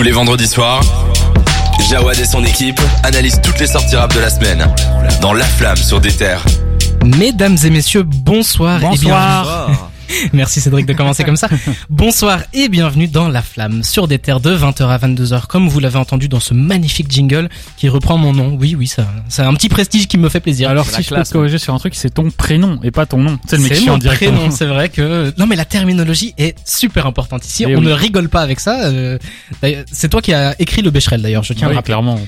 Tous les vendredis soirs, Jawad et son équipe analysent toutes les sorties rap de la semaine dans La Flamme sur des terres. Mesdames et messieurs, bonsoir, et bienvenue. Merci Cédric de commencer comme ça. Bonsoir et bienvenue dans La Flamme sur des terres de 20h à 22h comme vous l'avez entendu dans ce magnifique jingle qui reprend mon nom. Oui oui, ça c'est un petit prestige qui me fait plaisir. Alors si je peux te corriger sur un truc, c'est ton prénom et pas ton nom. C'est le mec chiant mon directement. prénom, c'est vrai que non mais la terminologie est super importante ici. Eh On oui. ne rigole pas avec ça. euh, d'ailleurs, C'est toi qui as écrit le Becherel d'ailleurs, je tiens à le Oui, rappeler. clairement.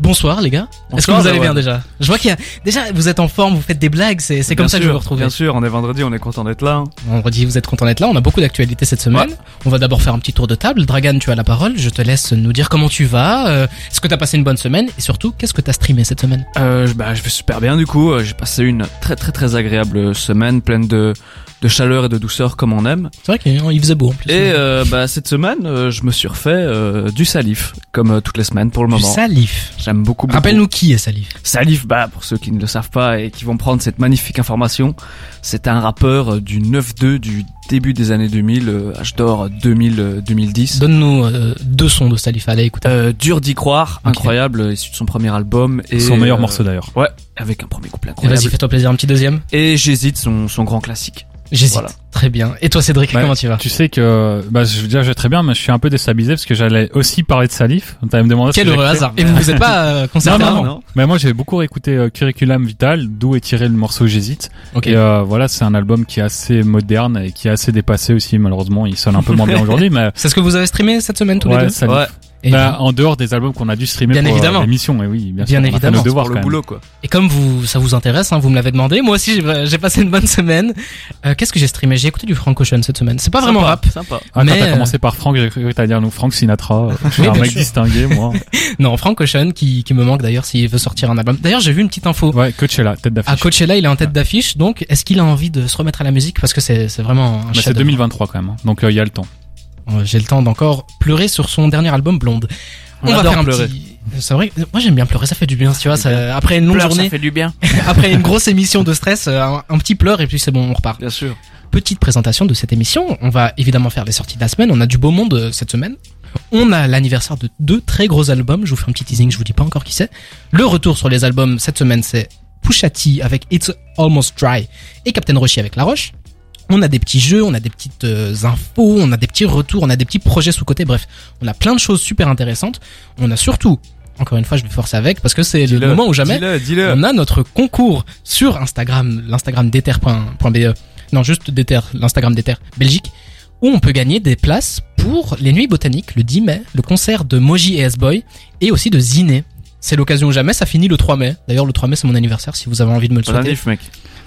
Bonsoir les gars. Est-ce que vous allez bien déjà Je vois qu'il y a déjà vous êtes en forme, vous faites des blagues, c'est c'est comme ça que je vous retrouve. Bien sûr, on est vendredi, on est content d'être là. hein. Vendredi, vous êtes content d'être là. On a beaucoup d'actualités cette semaine. On va d'abord faire un petit tour de table. Dragan, tu as la parole. Je te laisse nous dire comment tu vas. euh, Est-ce que tu as passé une bonne semaine Et surtout, qu'est-ce que tu as streamé cette semaine? Euh, je- bah, je vais super bien du coup. Euh, J'ai passé une très très très agréable semaine pleine de de chaleur et de douceur comme on aime. C'est vrai qu'il faisait beau en plus. Et euh, bah cette semaine, euh, je me suis refait euh, du salif comme euh, toutes les semaines pour le Du moment. Salif. J'aime beaucoup. beaucoup. Rappelle-nous qui est Salif. Salif, bah pour ceux qui ne le savent pas et qui vont prendre cette magnifique information, c'est un rappeur euh, du 9-2 du début des années 2000, euh, âge d'or 2000 euh, 2010. Donne-nous euh, deux sons de Salif. Allez, écoute. Euh, dur d'y croire, incroyable, issu de son premier album et Son meilleur euh, morceau d'ailleurs. Ouais, avec un premier couplet Et incroyable. Vas-y, fais-toi plaisir. Un petit deuxième. Et j'hésite son, son grand classique. J'hésite. Voilà. Très bien. Et toi, Cédric, Ouais. comment tu vas Tu sais que, bah, je veux dire, je vais très bien, mais je suis un peu déstabilisé parce que j'allais aussi parler de Salif. T'allais me demander Quel heureux hasard. Et vous vous êtes pas euh, concerté Non, non, avant non. Mais moi, j'ai beaucoup réécouté euh, Curriculum Vital, d'où est tiré le morceau J'hésite. Ok. Et euh, voilà, c'est un album qui est assez moderne et qui est assez dépassé aussi. Malheureusement, il sonne un peu moins bien aujourd'hui, mais C'est ce que vous avez streamé cette semaine tous les ouais, deux Salif. Ouais, Et, Bah, en dehors des albums qu'on a dû streamer Bien pour euh, évidemment. l'émission, et oui, bien, Bien sûr, on a fait évidemment, nos devoirs pour quand le boulot quoi. Et comme vous, ça vous intéresse, hein, vous me l'avez demandé. Moi aussi, j'ai j'ai passé une bonne semaine. Euh, Qu'est-ce que j'ai streamé? J'ai écouté du Frank Ocean cette semaine. C'est pas vraiment rap. Sympa. Ah, Mais, t'as euh, commencé par Franck, j'ai cru que t'allais dire nous Frank Sinatra. Je suis Oui, un mec sûr. distingué, moi. Non, Frank Ocean qui, qui me manque d'ailleurs s'il veut sortir un album. D'ailleurs, j'ai vu une petite info. Ouais, Coachella, tête À d'affiche. Coachella, il est en tête d'affiche. Donc, est-ce qu'il a envie de se remettre à la musique? Parce que c'est c'est vraiment un Bah, c'est chef-d'œuvre. 2023 quand même, hein. donc euh, il y a le temps. Euh, J'ai le temps d'encore pleurer sur son dernier album Blonde. On, On va faire un pleurer. petit. C'est vrai. Moi, j'aime bien pleurer. Ça fait du bien. Tu vois, ça- après une longue journée, ça fait du bien. après une grosse émission de stress, euh, un, un petit pleur et puis c'est bon, on repart. Bien sûr. petite présentation de cette émission. On va évidemment faire les sorties de la semaine. On a du beau monde euh, cette semaine. On a l'anniversaire de deux très gros albums. Je vous fais un petit teasing, je vous dis pas encore qui c'est. Le retour sur les albums cette semaine, c'est Pusha T avec It's Almost Dry et Captain Roshi avec La Roche. On a des petits jeux, on a des petites euh, infos, on a des petits retours, on a des petits projets sous côté. Bref, on a plein de choses super intéressantes. On a surtout, encore une fois, je vais forcer avec parce que c'est le moment où jamais on a notre concours sur Instagram, l'Instagram d'ether.be. Non, juste d'Ether, l'Instagram d'Ether Belgique, où on peut gagner des places pour les nuits botaniques le 10 mai, le concert de Moji et S-Boy, et aussi de Ziné. C'est l'occasion jamais, ça finit le 3 mai. D'ailleurs, le 3 mai, c'est mon anniversaire, si vous avez envie de me le souhaiter. mec.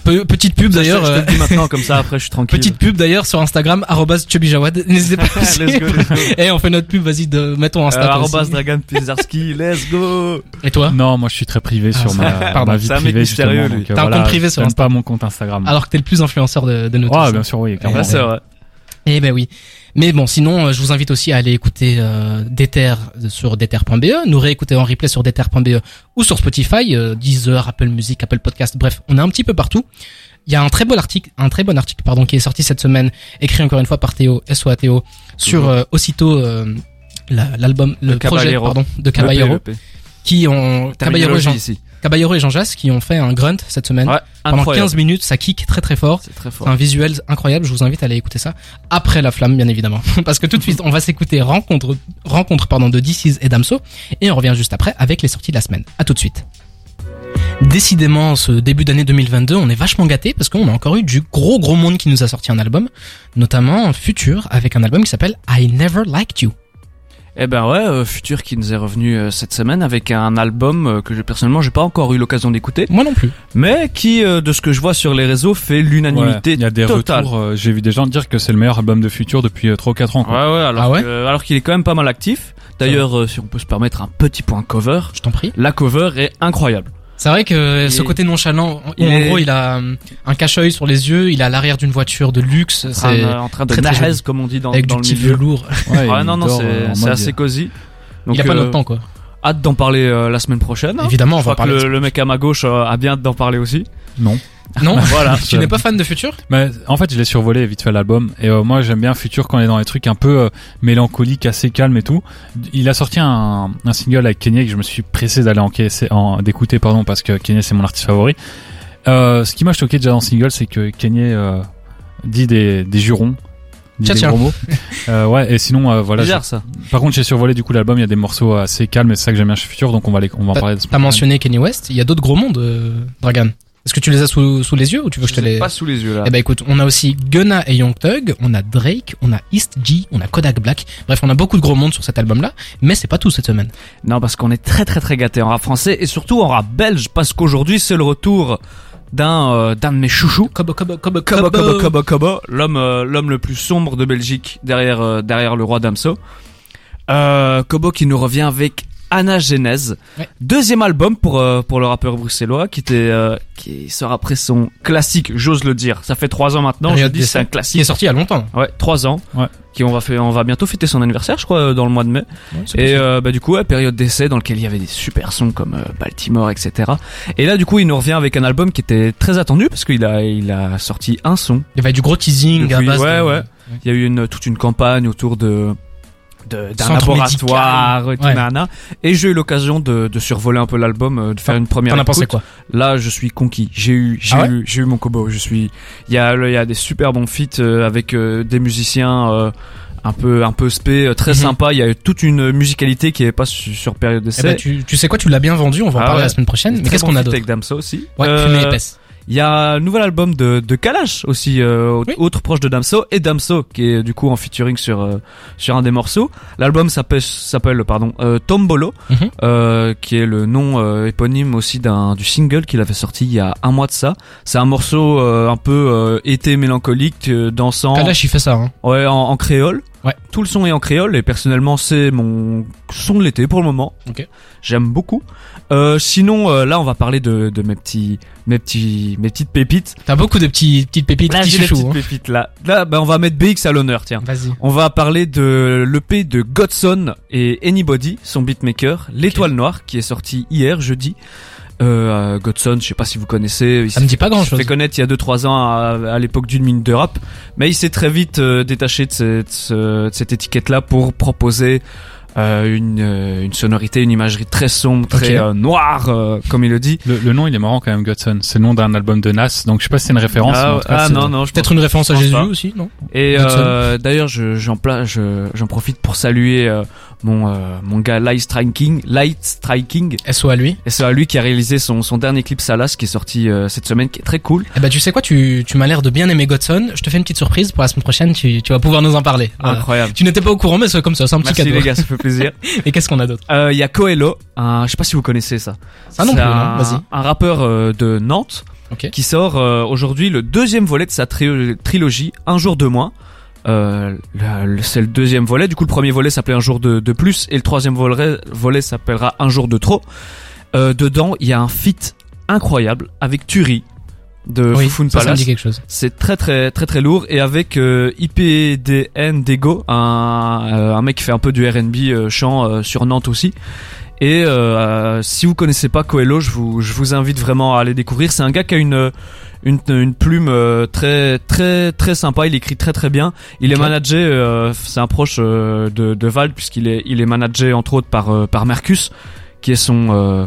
Pe- petite pub d'ailleurs, Je, je te euh, le dis maintenant comme ça, après je suis tranquille. petite pub d'ailleurs sur Instagram, arrobas chubbyjawad. N'hésitez pas à Let's go, let's go. Et on fait notre pub, vas-y, de, mettons Euh, Insta. aussi. Dragan Pizarski, let's go. Et toi? Non, moi je suis très privé Ah, sur ma, pardon. ma vie C'est un mec privée lui. donc, euh, T'as un voilà, compte privé sur donne Insta. pas mon compte Instagram. Alors que t'es le plus influenceur de, de nous Ah, tous. bien sûr, oui, Ah, clairement. Vrai. Eh ben oui. Mais bon, sinon, euh, je vous invite aussi à aller écouter euh, Déter sur déter.be, nous réécouter en replay sur déter.be ou sur Spotify, euh, Deezer, Apple Music, Apple Podcast, bref, on est un petit peu partout. Il y a un très bon article, un très bon article, pardon, qui est sorti cette semaine, écrit encore une fois par Théo, SOA Théo, sur euh, aussitôt euh, la- l'album, le, Le projet, pardon, de Caballero, qui ont Caballero ici. Caballero et Jean Jass qui ont fait un grunt cette semaine. Ouais, Pendant incroyable. 15 minutes, ça kick très très fort. C'est très C'est fort. un visuel incroyable, je vous invite à aller écouter ça. Après la flamme, bien évidemment. Parce que tout de suite, on va s'écouter rencontre, rencontre, pardon, de DC's et Damso. Et on revient juste après avec les sorties de la semaine. À tout de suite. Décidément, ce début d'année 2022, on est vachement gâté parce qu'on a encore eu du gros gros monde qui nous a sorti un album. Notamment Future avec un album qui s'appelle I Never Liked You. Eh ben ouais, euh, Futur qui nous est revenu euh, cette semaine avec un album euh, que j'ai personnellement j'ai pas encore eu l'occasion d'écouter, Moi non plus. mais qui euh, de ce que je vois sur les réseaux fait Ouais, l'unanimité Il y a des totale. retours. euh, J'ai vu des gens dire que c'est le meilleur album de Future depuis euh, 3 ou 4 ans. Ouais Quoi. ouais, alors Ah ouais que- alors qu'il est quand même pas mal actif. D'ailleurs, euh, si on peut se permettre un petit point cover, Je t'en prie. la cover est incroyable. C'est vrai que Il ce est- côté nonchalant, en, il en est- gros, il a euh, un cache-œil sur les yeux, il est à l'arrière d'une voiture de luxe, c'est en train de très, très nahez, comme on dit dans, avec dans du le petit milieu. velours. Ouais, Ouais, il non non, c'est assez cosy. Donc, il a pas euh, notre temps, quoi. Hâte d'en parler euh, la semaine prochaine. Évidemment, on Je va crois que parler. le, le mec à ma gauche euh, a bien hâte d'en parler aussi. Non. Non, Voilà. tu n'es pas fan de Future? Mais en fait, je l'ai survolé vite fait l'album. Et euh, moi, j'aime bien Future quand il est dans les trucs un peu euh, mélancoliques, assez calmes et tout. Il a sorti un, un single avec Kanye que je me suis pressé d'aller encaisser, en, d'écouter, pardon, parce que Kanye c'est mon artiste favori. Euh, ce qui m'a choqué déjà dans le single, c'est que Kanye euh, dit des, des jurons. Dit Tiens, des tiens. gros mots. Euh, ouais, et sinon, euh, voilà. Bizarre ça. Par contre, j'ai survolé du coup l'album. Il y a des morceaux assez calmes et c'est ça que j'aime bien chez Future, donc on va les, on va en parler. de ce t'as mentionné Kanye West, il y a d'autres gros mondes, euh, Dragan. Est-ce que tu les as sous, sous les yeux ou tu veux que je te Je les pas sous les yeux là. Eh ben écoute, on a aussi Gunna et Young Thug, on a Drake, on a East G, on a Kodak Black. Bref, on a beaucoup de gros mondes sur cet album-là, mais c'est pas tout cette semaine. Non, parce qu'on est très très très gâté en rap français et surtout en rap belge, parce qu'aujourd'hui c'est le retour d'un euh, d'un de mes chouchous. Kobo, Kobo, Kobo, Kobo Kobo Kobo Kobo, l'homme euh, l'homme le plus sombre de Belgique derrière euh, derrière le roi Damso. Euh, Kobo qui nous revient avec Anna Genèse, Ouais. deuxième album pour euh, pour le rappeur bruxellois qui était euh, qui sort après son classique, j'ose le dire. Ça fait trois ans maintenant, je dis c'est un Qui est classique. sorti il y a longtemps. Ouais, trois ans. Ouais. Qui on va faire, on va bientôt fêter son anniversaire, je crois, euh, dans le mois de mai. Et euh, bah du coup, ouais, période d'essai dans lequel il y avait des super sons comme Baltimore, etc. Et là, du coup, il nous revient avec un album qui était très attendu parce qu'il a il a sorti un son. Il y avait du gros teasing à base ouais, de- ouais. Il y a eu une toute une campagne autour de- d'un laboratoire et tout, et j'ai eu l'occasion de, de survoler un peu l'album euh, de faire une première T'en as pensé quoi là je suis conquis. J'ai eu j'ai Ah ouais eu j'ai eu mon kobo je suis il y a il y a des super bons feats euh, avec euh, des musiciens euh, un peu un peu spé très Mhm. sympa. Il y a toute une musicalité qui est pas su- sur période Eh d'essai. ben, tu, tu sais quoi, tu l'as bien vendu, on va en Ah parler ouais. la semaine prochaine. Mais qu'est-ce qu'on a d'autre avec Damso aussi. Ouais, Euh, fumée épaisse. Il y a un nouvel album de, de Kalash aussi, euh, Oui. autre proche de Damso, et Damso qui est du coup en featuring sur euh, sur un des morceaux. L'album s'appelle s'appelle pardon euh, Tombolo, euh, qui est le nom euh, éponyme aussi d'un du single qu'il avait sorti il y a un mois de ça. C'est un morceau euh, un peu euh, été mélancolique, euh, dansant, Kalash, il fait ça, hein. ouais en, en créole. Ouais. Tout le son est en créole et personnellement c'est mon son de l'été pour le moment. Ok. J'aime beaucoup. Euh, sinon euh, là on va parler de, de mes petits mes petits mes petites pépites. T'as beaucoup de petits, petites pépites, Là petits j'ai chouchous. petites hein. pépites là. Là bah on va mettre BX à l'honneur tiens. Vas-y. On va parler de l'EP de Godson et Anybody, son beatmaker, L'étoile noire qui est sorti hier jeudi. Euh, Godson, je sais pas si vous connaissez, il Ça me dit pas il s'est grand-chose. fait connaître il y a 2-3 ans à, à l'époque d'une minute de rap, mais il s'est très vite euh, détaché de cette, ce- de cette étiquette-là pour proposer euh, une, euh, une sonorité, une imagerie très sombre, très euh, noire, euh, comme il le dit. Le, le nom, il est marrant quand même, Godson. C'est le nom d'un album de Nas, donc je sais pas si c'est une référence. ah ah, non, non, je Peut-être une référence à Jésus pas. aussi, non? Et euh, d'ailleurs, je, j'en, profite pour saluer euh, mon, euh, mon gars Light Striking, Light Striking, SO à lui. et c'est à lui qui a réalisé son, son dernier clip Salas qui est sorti euh, cette semaine, qui est très cool. Eh ben, tu sais quoi, tu, tu m'as l'air de bien aimer Godson. Je te fais une petite surprise pour la semaine prochaine, tu, tu vas pouvoir nous en parler. Voilà. Incroyable. Tu n'étais pas au courant, mais c'est comme ça, c'est un petit Merci cadeau. les gars, ça fait plaisir. Et qu'est-ce qu'on a d'autre? Euh, Il y a Coelho, un, je sais pas si vous connaissez ça. Ça non C'est plus, un, non Vas-y. un rappeur euh, de Nantes Ok. qui sort euh, aujourd'hui le deuxième volet de sa tri- trilogie, Un jour de moins. Euh, c'est le deuxième volet. Du coup, le premier volet s'appelait Un jour de, de plus et le troisième volet, volet s'appellera Un jour de trop. Euh, dedans, il y a un feat incroyable avec Turi de Oui, ça, ça Palace. dit quelque chose. C'est très très très très lourd et avec euh, IPDN Dego, un, euh, un mec qui fait un peu du R&B euh, chant euh, sur Nantes aussi. Et euh, si vous connaissez pas Coelho, je vous je vous invite vraiment à aller découvrir. C'est un gars qui a une une, une plume euh, très très très sympa. Il écrit très très bien. Il est managé, euh, c'est un proche euh, de de Val puisqu'il est il est managé entre autres par euh, par Mercus, qui est son euh,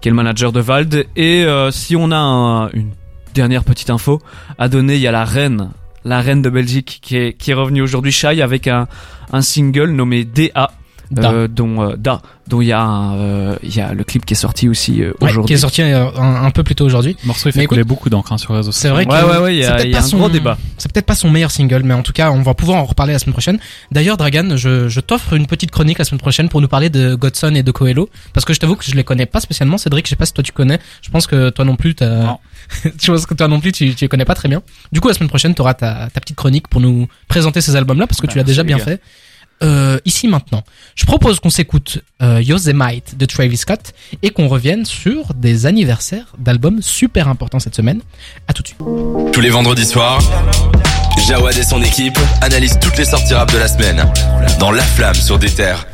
qui est le manager de Vald. Et euh, si on a un- une dernière petite info à donner, il y a la reine, la reine de Belgique qui est, qui est revenue aujourd'hui, Shai, avec un, un single nommé DA. Da. euh, dont euh, Da, dont il y a un, euh, il y a le clip qui est sorti aussi euh, Ouais, qui aujourd'hui. est sorti euh, un, un peu plus tôt aujourd'hui. Morceau, il fait couler beaucoup d'encre hein, sur les réseaux C'est vrai que Ouais, ouais, ouais, il y c'est a, peut-être y a pas un son- gros débat. C'est peut-être pas son meilleur single, mais en tout cas, on va pouvoir en reparler la semaine prochaine. D'ailleurs, Dragan, je, je t'offre une petite chronique la semaine prochaine pour nous parler de Godson et de Coelho, parce que je t'avoue que je les connais pas spécialement. Cédric, je sais pas si toi tu connais. Je pense que toi non plus, t'as... Non. je pense que toi non plus, tu, tu les connais pas très bien. Du coup, la semaine prochaine, t'auras ta, ta petite chronique pour nous présenter ces albums-là, parce que tu l'as Merci, déjà bien gars. fait. Euh, ici maintenant, je propose qu'on s'écoute euh, Yosemite de Travis Scott et qu'on revienne sur des anniversaires d'albums super importants cette semaine. À tout de suite. Tous les vendredis soirs, Jawad et son équipe analysent toutes les sorties rap de la semaine dans La Flamme sur des terres.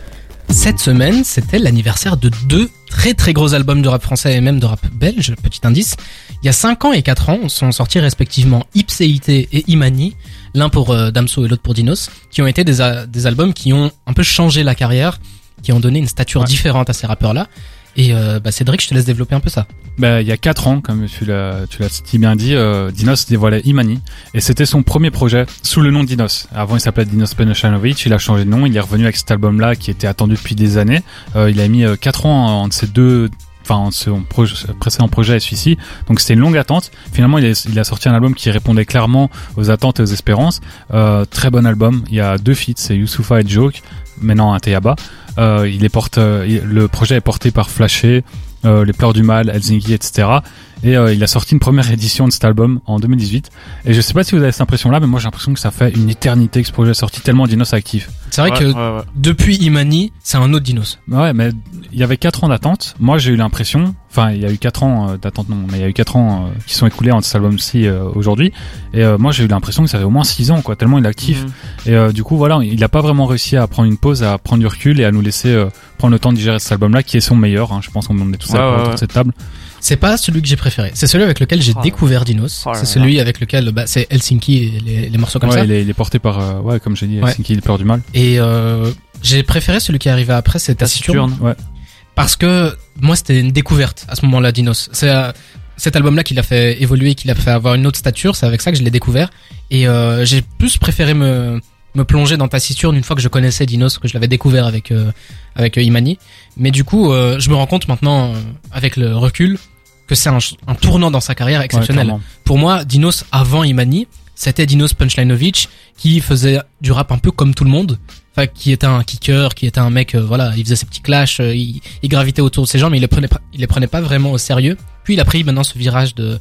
Cette semaine, c'était l'anniversaire de deux très très gros albums de rap français et même de rap belge, petit indice. Il y a 5 ans et 4 ans sont sortis respectivement Ipséité et Imani, l'un pour euh, Damso et l'autre pour Dinos, qui ont été des, a- des albums qui ont un peu changé la carrière, qui ont donné une stature Ouais. différente à ces rappeurs-là. Et euh, bah Cédric, je te laisse développer un peu ça. Bah, il y a 4 ans, comme tu l'as, tu l'as si bien dit, euh, Dinos dévoilait Imani. Et c'était son premier projet sous le nom Dinos. Avant, il s'appelait Dinos Penashanovic. Il a changé de nom. Il est revenu avec cet album-là qui était attendu depuis des années. Euh, il a mis 4 ans entre ces deux, enfin, son précédent projet et celui-ci. Donc, c'était une longue attente. Finalement, il a, sorti un album qui répondait clairement aux attentes et aux espérances. Euh, très bon album. Il y a deux feats, c'est Youssoufa et Joke. Maintenant, un Teyaba. Euh, il est le projet est porté par Flasher, euh, Les Pleurs du Mal, Helsinki, etc. Et euh, il a sorti une première édition de cet album en 2018. Et je sais pas si vous avez cette impression-là, mais moi j'ai l'impression que ça fait une éternité que ce projet est sorti tellement Dinos actif. C'est vrai Ouais, que ouais, ouais. depuis Imani, c'est un autre Dinos. Ouais, mais il y avait 4 ans d'attente. Moi j'ai eu l'impression, enfin il y a eu 4 ans euh, d'attente, non, mais il y a eu 4 ans euh, qui sont écoulés entre cet album-ci euh, aujourd'hui. Et euh, moi j'ai eu l'impression que ça fait au moins 6 ans, quoi, tellement il est actif. Mhm. Et euh, du coup, voilà, il a pas vraiment réussi à prendre une pause, à prendre du recul et à nous laisser euh, prendre le temps de digérer cet album-là, qui est son meilleur. Hein, je pense qu'on est tous Ouais, d'accord ouais, autour ouais. de cette table. C'est pas celui que j'ai préféré. C'est celui avec lequel j'ai Oh découvert Dinos. Oh c'est celui avec lequel bah, c'est Helsinki et les, les morceaux comme ouais, ça. il est, il est porté par, euh, ouais, comme j'ai dit, Ouais. Helsinki, il peur du mal. Et euh, j'ai préféré celui qui est arrivé après, c'est Taciturne. Taciturne. Ouais. Parce que moi, c'était une découverte à ce moment-là, Dinos. C'est euh, cet album-là qui l'a fait évoluer, qui l'a fait avoir une autre stature. C'est avec ça que je l'ai découvert. Et euh, j'ai plus préféré me me plonger dans Taciturne une fois que je connaissais Dinos, que je l'avais découvert avec euh, avec euh, Imani. Mais du coup, euh, je me rends compte maintenant, euh, avec le recul, que c'est un, un tournant dans sa carrière exceptionnel. Pour moi, Dinos avant Imani, c'était Dinos Punchlinovic qui faisait du rap un peu comme tout le monde. Enfin, qui était un kicker, qui était un mec, euh, voilà, il faisait ses petits clashs, euh, il, il gravitait autour de ses gens, mais il les prenait pas, il les prenait pas vraiment au sérieux. Puis il a pris maintenant ce virage de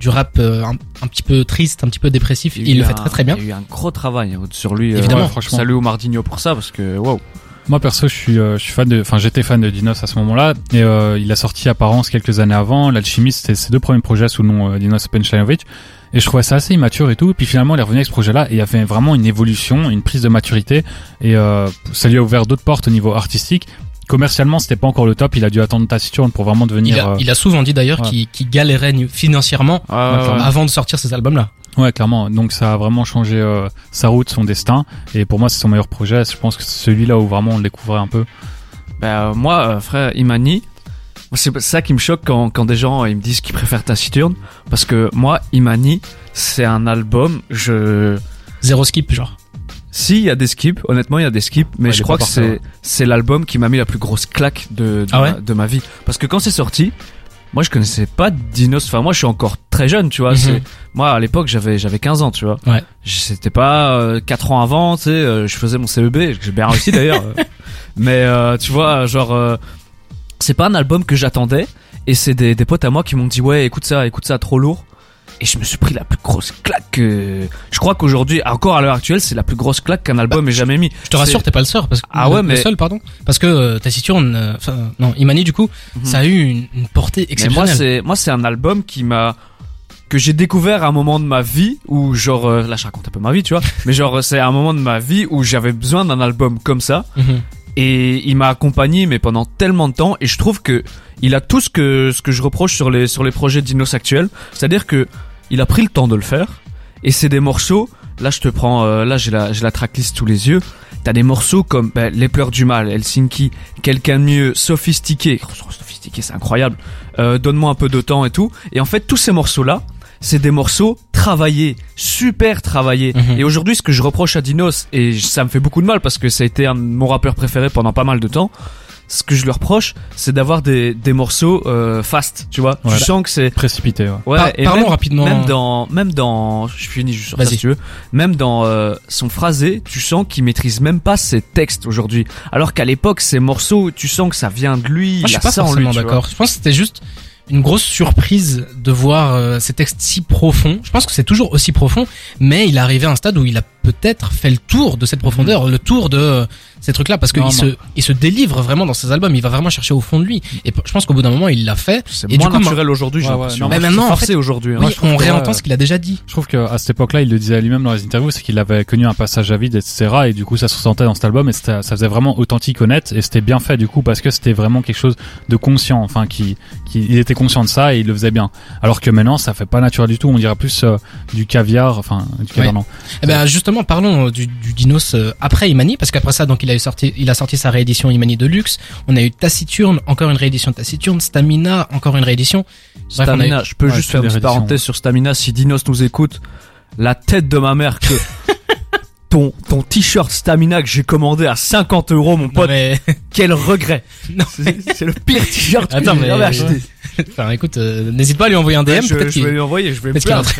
du rap euh, un, un petit peu triste, un petit peu dépressif. il eu le fait un- très très bien. Il y a eu un gros travail hein, sur lui. euh, Évidemment. ouais, franchement. Salut au Mardinho pour ça parce que wow. Moi perso, je suis, euh, je suis fan de, enfin j'étais fan de Dinos à ce moment-là et euh, il a sorti Apparence quelques années avant. L'Alchimiste, c'était ses deux premiers projets sous le nom euh, Dinos Penchanovic et je trouvais ça assez immature et tout. Et puis finalement, il est revenu avec ce projet-là et il y avait vraiment une évolution, une prise de maturité et euh, ça lui a ouvert d'autres portes au niveau artistique. Commercialement, c'était pas encore le top. Il a dû attendre Taciturne pour vraiment devenir. Il a, euh, il a souvent dit d'ailleurs ouais. qu'il galérait financièrement ouais, ouais. avant de sortir ces albums-là. Ouais, clairement. Donc ça a vraiment changé euh, sa route, son destin. Et pour moi, c'est son meilleur projet. Je pense que c'est celui-là où vraiment on le découvrait un peu. Bah, euh, moi, euh, frère Imani, c'est ça qui me choque quand, quand des gens ils me disent qu'ils préfèrent Taciturne. Parce que moi, Imani, c'est un album, je... Zéro skip, genre. Si, il y a des skips, honnêtement, il y a des skips, mais Ouais, je crois que c'est c'est l'album qui m'a mis la plus grosse claque de, de, Ah ouais ma, de ma vie. Parce que quand c'est sorti, moi je connaissais pas Dinos, enfin moi je suis encore très jeune, tu vois. Mhm. c'est Moi à l'époque j'avais j'avais 15 ans, tu vois. Ouais. C'était pas euh, 4 ans avant, tu sais, euh, je faisais mon CEB, j'ai bien réussi d'ailleurs. mais euh, tu vois, genre, euh, c'est pas un album que j'attendais, et c'est des, des potes à moi qui m'ont dit ouais écoute ça, écoute ça, trop lourd. Et je me suis pris la plus grosse claque que... Je crois qu'aujourd'hui, encore à l'heure actuelle, c'est la plus grosse claque qu'un album ait jamais mis. Je te rassure, t'es pas le seul parce que Ah ouais, le mais- seul, pardon, parce que euh, Taciturne, euh, enfin non, Imani du coup, Mhm. ça a eu une, une portée Mais moi, exceptionnelle. c'est moi, c'est un album qui m'a que j'ai découvert à un moment de ma vie où genre euh, là je raconte un peu ma vie tu vois mais genre c'est un moment de ma vie où j'avais besoin d'un album comme ça Mhm. Et il m'a accompagné mais pendant tellement de temps et je trouve que il a tout ce que ce que je reproche sur les sur les projets d'Inos actuels. C'est-à-dire que il a pris le temps de le faire et c'est des morceaux là je te prends euh, là j'ai la j'ai la tracklist sous les yeux. T'as des morceaux comme ben, les pleurs du mal Helsinki quelqu'un de mieux sophistiqué. Oh, sophistiqué c'est incroyable. Euh, donne-moi un peu de temps et tout. Et en fait tous ces morceaux là c'est des morceaux travaillés, super travaillés. Mhm. Et aujourd'hui, ce que je reproche à Dinos, et ça me fait beaucoup de mal parce que ça a été un mon rappeur préféré pendant pas mal de temps, ce que je lui reproche, c'est d'avoir des, des morceaux euh, fast, tu vois. Ouais. tu sens que c'est... Précipité, ouais. Ouais, Par- et parlons même, rapidement. même dans... Même dans... Je finis juste sur ça si tu veux. Même dans euh, son phrasé, tu sens qu'il maîtrise même pas ses textes aujourd'hui. Alors qu'à l'époque, ces morceaux, tu sens que ça vient de lui, je il suis a pas ça en lui, d'accord. Je pense que c'était juste une grosse surprise de voir euh, ces textes si profonds. Je pense que c'est toujours aussi profond, mais il est arrivé à un stade où il a peut-être fait le tour de cette profondeur, le tour de ces trucs-là parce qu'il se, il se délivre vraiment dans ses albums. Il va vraiment chercher au fond de lui. Et je pense qu'au bout d'un moment, il l'a fait. C'est Et moins du coup, naturel aujourd'hui, j'ai Ouais, ouais, mais maintenant, en forcé fait- aujourd'hui. hein. Oui, on réentend ce qu'il a déjà dit. Je trouve qu'à cette époque-là, il le disait lui-même dans les interviews, c'est qu'il avait connu un passage à vide, etc. Et du coup, ça se ressentait dans cet album et ça faisait vraiment authentique, honnête. Et c'était bien fait, du coup, parce que c'était vraiment quelque chose de conscient. Enfin, qui, qui, il était conscient de ça et il le faisait bien. Alors que maintenant, ça fait pas naturel du tout. On dirait plus euh, du caviar, enfin, du caviar, Ouais. non. Eh ben justement, parlons du, du Dinos euh, après Imani, parce qu'après ça, donc il a eu sorti, il a sorti sa réédition Imani Deluxe. On a eu Taciturne, encore une réédition de Taciturne, Stamina, encore une réédition. Bref, eu- Stamina, je peux Ouais, juste faire une des petite parenthèse sur Stamina. Si Dinos nous écoute, la tête de ma mère que ton, ton t-shirt Stamina que j'ai commandé à 50 euros, mon pote, mais... quel regret. non, C'est le pire t-shirt que j'ai mais- jamais acheté. enfin, écoute, euh, n'hésite pas à lui envoyer un DM, Ouais, je, peut-être je vais lui envoyer, je vais me plaindre.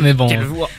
mais bon.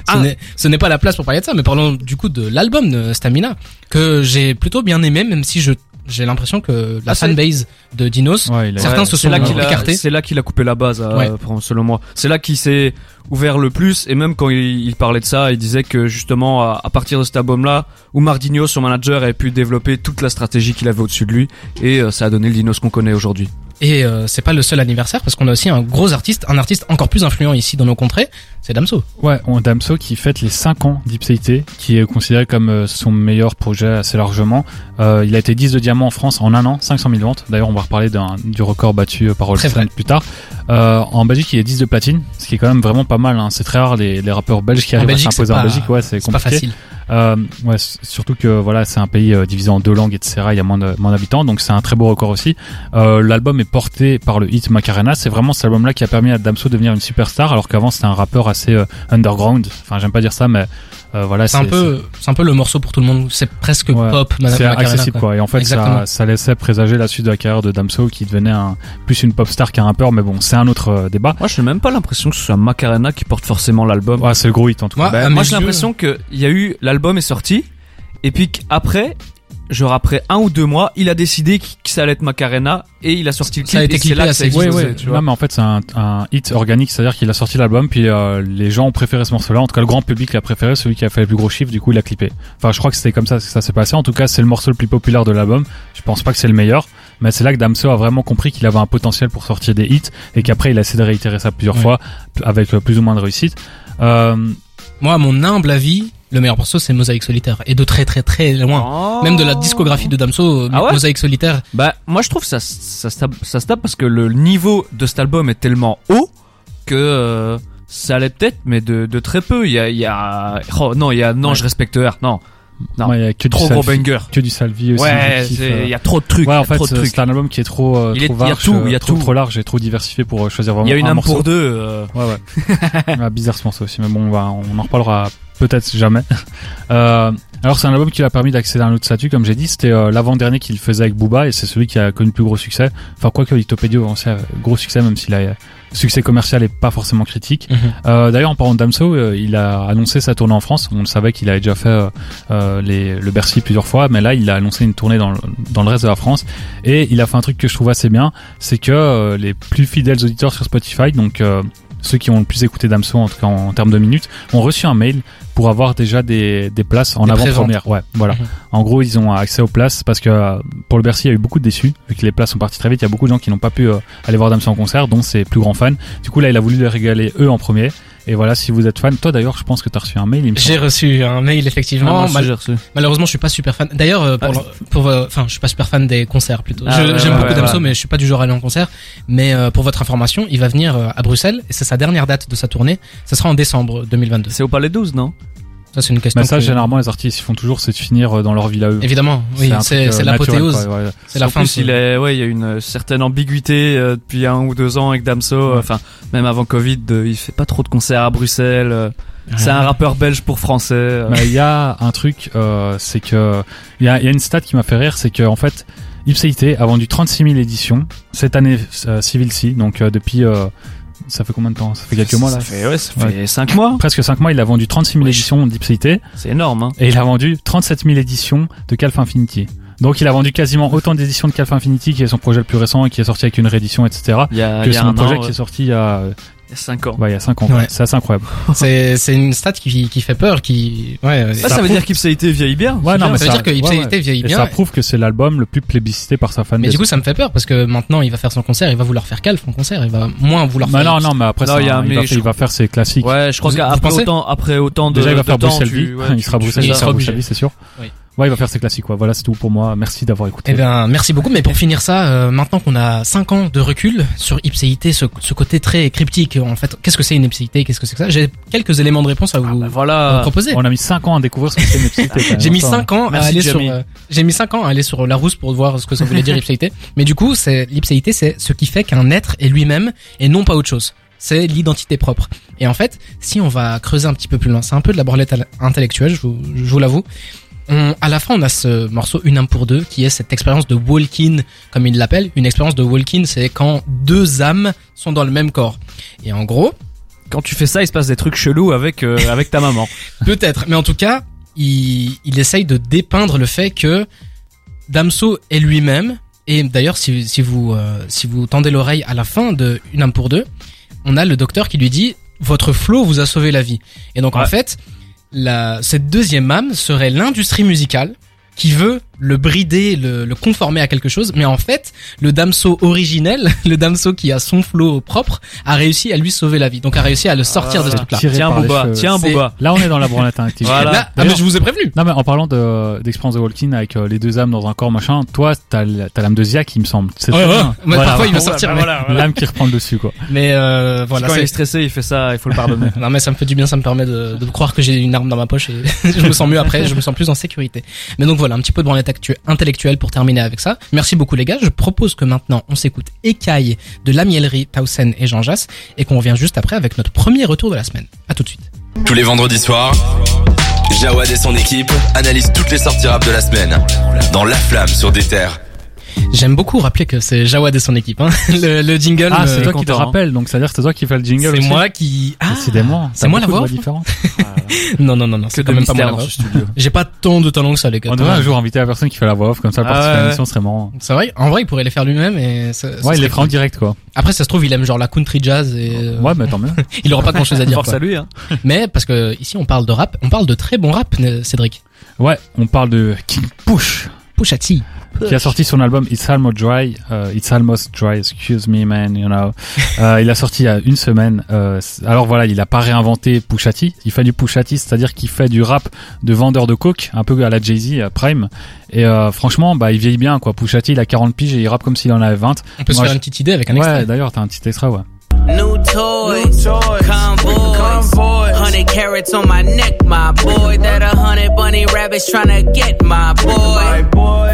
Ah, n'est- ce n'est pas la place pour parler de ça, mais parlons du coup de l'album de Stamina, que j'ai plutôt bien aimé, même si je j'ai l'impression que la Ah, fanbase de Dinos, Ouais, a- Certains Ouais, se c'est sont là qu'il a- écartés. C'est là qu'il a coupé la base, euh, Ouais. pour- selon moi. C'est là qu'il s'est ouvert le plus. Et même quand il, il parlait de ça, il disait que justement, à, à partir de cet album-là, Oumar Digno, son manager, avait pu développer toute la stratégie qu'il avait au-dessus de lui. Et euh, ça a donné le Dinos qu'on connaît aujourd'hui. Et euh, c'est pas le seul anniversaire, parce qu'on a aussi un gros artiste, un artiste encore plus influent ici dans nos contrées, c'est Damso. Ouais, on Damso qui fête les 5 ans d'Ipséité, qui est considéré comme euh, son meilleur projet assez largement. Euh, il a été 10 de diamant en France en un an, 500 000 ventes. D'ailleurs, on va reparler du record battu euh, par vrai. plus tard. Euh, en Belgique, il est 10 de platine, ce qui est quand même vraiment pas mal. Hein. C'est très rare les, les rappeurs belges qui En arrivent Belgique, à s'imposer en Belgique. Ouais, c'est C'est pas compliqué. facile. Euh, ouais, surtout que voilà, c'est un pays divisé en deux langues, etc. Il y a moins d'habitants, donc c'est un très beau record aussi. L'album est porté par le hit Macarena. C'est vraiment cet album-là qui a permis à Damso de devenir une superstar, alors qu'avant c'était un rappeur assez euh, underground. Enfin, j'aime pas dire ça, mais euh, voilà, C'est un peu, c'est un peu le morceau pour tout le monde. C'est presque Ouais. pop, c'est accessible quoi. quoi. Et en fait, ça, ça laissait présager la suite de la carrière de Damso, qui devenait un, plus une pop star qu'un rappeur. Mais bon, c'est un autre euh, débat. Moi, je n'ai même pas l'impression que ce soit Macarena qui porte forcément l'album. Ouais, c'est le gros hit en tout Moi, cas. Ben, moi, mes j'ai l'impression que il y a eu l'album est sorti et puis qu'après, genre après un ou deux mois, il a décidé que ça allait être Macarena et il a sorti le Ça a clip été clippé là que assez ça a vite. Ouais, ouais. tu vois. Non, mais en fait, c'est un, un hit organique, c'est-à-dire qu'il a sorti l'album, puis euh, les gens ont préféré ce morceau-là. En tout cas, le grand public l'a préféré, celui qui a fait les plus gros chiffres, du coup, il a clippé. Enfin, je crois que c'était comme ça que ça s'est passé. En tout cas, c'est le morceau le plus populaire de l'album. Je pense pas que c'est le meilleur, mais c'est là que Damso a vraiment compris qu'il avait un potentiel pour sortir des hits, et qu'après, il a essayé de réitérer ça plusieurs Ouais. fois, avec euh, plus ou moins de réussite. Euh, Moi, à mon humble avis, le meilleur morceau, c'est Mosaïque Solitaire. Et de très très très loin. Oh. Même de la discographie de Damso, Ah ouais Mosaïque Solitaire. Bah, moi, je trouve ça, ça tape, ça se tape parce que le niveau de cet album est tellement haut que euh, ça allait peut-être, mais de, de très peu. Il y a, il y a, oh non, il y a, non, Ouais. je respecte R. Non, Non. il y a que du trop gros Salvi, banger. que du Salvi aussi. Ouais, euh, il y a trop de trucs. Ouais, en fait, c'est un album qui est trop, euh, Il est- trop il y a vache, tout, il y a euh, trop, tout. trop large et trop diversifié pour euh, choisir vraiment Il y a une un pour deux. euh, Ouais, ouais. Ah, bizarre ce morceau aussi, mais bon, on, on en reparlera peut-être jamais. Euh, alors, c'est un album qui lui a permis d'accéder à un autre statut, comme j'ai dit. C'était euh, l'avant-dernier qu'il faisait avec Booba et c'est celui qui a connu le plus gros succès. Enfin, quoi que Litopédio a aussi un gros succès, même s'il a succès commercial est pas forcément critique. Mhm. Euh, D'ailleurs, en parlant de Damso, euh, il a annoncé sa tournée en France. On le savait qu'il avait déjà fait euh, les, le Bercy plusieurs fois, mais là, il a annoncé une tournée dans le, dans le reste de la France. Et il a fait un truc que je trouve assez bien, c'est que les plus fidèles auditeurs sur Spotify, donc euh, ceux qui ont le plus écouté Damso, en en, en termes de minutes, ont reçu un mail pour avoir déjà des, des places en avant-première. Ouais, voilà. Mhm. En gros, ils ont accès aux places parce que euh, pour le Bercy, il y a eu beaucoup de déçus vu que les places sont parties très vite. Il y a beaucoup de gens qui n'ont pas pu euh, aller voir Damso en concert, dont ses plus grands fans. Du coup, là, il a voulu les régaler eux en premier. Et voilà, si vous êtes fan, toi d'ailleurs, je pense que tu as reçu un mail. Il me J'ai reçu un mail effectivement. Ah, Mal- reçu. malheureusement, je suis pas super fan. D'ailleurs, euh, pour, Ah. pour, euh, enfin, je suis pas super fan des concerts plutôt. Ah, J'aime ouais, beaucoup ouais, Damso, ouais. mais je suis pas du genre à aller en concert. Mais euh, pour votre information, il va venir à Bruxelles et c'est sa dernière date de sa tournée. Ça sera en décembre 2022. C'est au Palais 12, non? Ça, c'est une question. Mais ça, que- généralement, les artistes, ils font toujours, c'est de finir euh, dans leur ville à eux. Évidemment, oui, c'est euh, l'apothéose. ouais. C'est la En fin. plus, de- il est, ouais, il y a une certaine ambiguïté euh, depuis un ou deux ans avec Damso. euh, Enfin, même avant Covid, il fait pas trop de concerts à Bruxelles. euh, C'est un rappeur belge pour français. euh. Mais il y a un truc, euh, c'est que il y a, il y a une stat qui m'a fait rire, c'est que en fait, Ipséité a vendu 36 000 éditions cette année euh, Civil C, donc euh, depuis euh, ça fait combien de temps? Ça fait quelques mois là? Ça fait, ouais, ça Ouais. fait cinq mois. Presque 5 mois, il a vendu 36 000 Oui. éditions d'Ipséité C'est énorme, hein. et il a vendu 37 000 éditions de Calf Infinity. Donc il a vendu quasiment autant d'éditions de Calf Infinity qui est son projet le plus récent et qui est sorti avec une réédition etc. Il y a, que il y a son un projet an, qui est sorti il y a Il y a 5 ans. Ouais, il y a 5 ans. Ouais. C'est assez incroyable. C'est c'est une stat qui, qui fait peur, qui ouais. euh, Ah, ça veut dire qu'Ipséité vieillit bien. Ouais, non, mais ça veut dire que vieillit Et bien. ça prouve que c'est l'album le plus plébiscité par sa fanbase. Mais du coup, ça me fait peur parce que maintenant, il va faire son concert, il va vouloir faire calme son concert, il va moins vouloir Bah faire. non, non, mais après, Non, ça, il y a un il, mais, va, il va faire ses classiques. Ouais, je crois qu'après autant, après autant de, Déjà, il va faire Bruxelles il sera Bruxelles, c'est sûr. Ouais, il va faire ses classiques, quoi. Voilà, c'est tout pour moi. Merci d'avoir écouté. Eh bien, merci beaucoup. Mais pour finir ça, euh, maintenant qu'on a 5 ans de recul sur ipséité, ce, ce côté très cryptique, en fait, qu'est-ce que c'est une ipséité, qu'est-ce que c'est que ça? J'ai quelques éléments de réponse à vous, Ah, bah vous voilà. proposer. On a mis 5 ans à découvrir ce que c'est une ipséité. J'ai mis Enfin, 5 ans à aller sur euh, j'ai mis 5 ans à aller sur la rousse pour voir ce que ça voulait dire ipséité. Mais du coup, c'est l'ipséité, c'est ce qui fait qu'un être est lui-même et non pas autre chose. C'est l'identité propre. Et en fait, si on va creuser un petit peu plus loin, c'est un peu de la branlette intellectuelle, je vous, je vous l'avoue. On, à la fin, on a ce morceau Une âme pour deux, qui est cette expérience de walk-in, comme il l'appelle. Une expérience de walk-in, c'est quand deux âmes sont dans le même corps. Et en gros, Quand tu fais ça, il se passe des trucs chelous avec euh, avec ta maman. Peut-être, mais en tout cas, il, il essaye de dépeindre le fait que Damso est lui-même. Et d'ailleurs, si, si vous euh, si vous tendez l'oreille à la fin de Une âme pour deux, on a le docteur qui lui dit votre flow vous a sauvé la vie. Et donc en fait, la, cette deuxième âme serait l'industrie musicale qui veut le brider, le, le conformer à quelque chose, mais en fait, le Damso originel, le Damso qui a son flow propre, a réussi à lui sauver la vie. Donc a réussi à le sortir de ce c'est truc-là. Tiens Booba, tiens Booba. Là, on est dans la branlette active. Voilà. Là, ah, mais je vous ai prévenu. Non mais en parlant de d'expérience de Walking avec euh, les deux âmes dans un corps machin, toi t'as t'as l'âme de Ziak il me semble. C'est Ouais, ouais. Mais Voilà, parfois, il va voilà. sortir. voilà, L'âme qui reprend le dessus quoi. Mais euh, voilà, Quand il est stressé, il fait ça, il faut le pardonner. Non mais ça me fait du bien, ça me permet de, de croire que j'ai une arme dans ma poche et je me sens mieux après, je me sens plus en sécurité. Mais donc voilà, un petit peu de branlette actu- intellectuelle pour terminer avec ça. Merci beaucoup les gars, je propose que maintenant on s'écoute Écaille de La Mielerie, Tausen et Jean Jass et qu'on revient juste après avec notre premier retour de la semaine. À tout de suite. Tous les vendredis soirs, Jawad et son équipe analysent toutes les sorties rap de la semaine dans La Flamme sur des terres. J'aime beaucoup rappeler que c'est Jawad et son équipe. Hein. Le, le jingle, Ah c'est toi qui te hein. rappelles donc c'est à dire que c'est toi qui fais le jingle. c'est moi qui... Ah, Décidément. c'est moi la voix différente. Non, non, non, non, c'est quand même pas moi la voix. J'ai pas tant de talent que ça les gars. On devrait un jour inviter la personne qui fait la voix off comme ça Ah participer à ouais, l'émission serait marrant. C'est vrai, en vrai il pourrait les faire lui-même et ça, ça Ouais il serait les fera en direct quoi. Après ça se trouve il aime genre la country jazz et euh, Ouais mais tant mieux. il aura pas grand chose à dire. Force à lui, hein. Mais parce que ici on parle de rap, on parle de très bon rap, Cédric. Ouais on parle de King Push. Pushati. qui a sorti son album It's Almost Dry, euh, It's Almost Dry, excuse me man, you know. Euh, il a sorti il y a une semaine. Euh, alors voilà, il a pas réinventé Pushati. Il fait du Pushati, c'est-à-dire qu'il fait du rap de vendeur de coke, un peu à la Jay Z, à Prime. Et euh, franchement, bah il vieillit bien quoi. Pushati, il a 40 piges et il rappe comme s'il en avait 20. On peut se faire je- une petite idée avec un Ouais, extrait. d'ailleurs, t'as un petit extrait, ouais. New toys, convoys, hundred carats on my neck, my boy. That a hundred bunny rabbits tryna get my boy.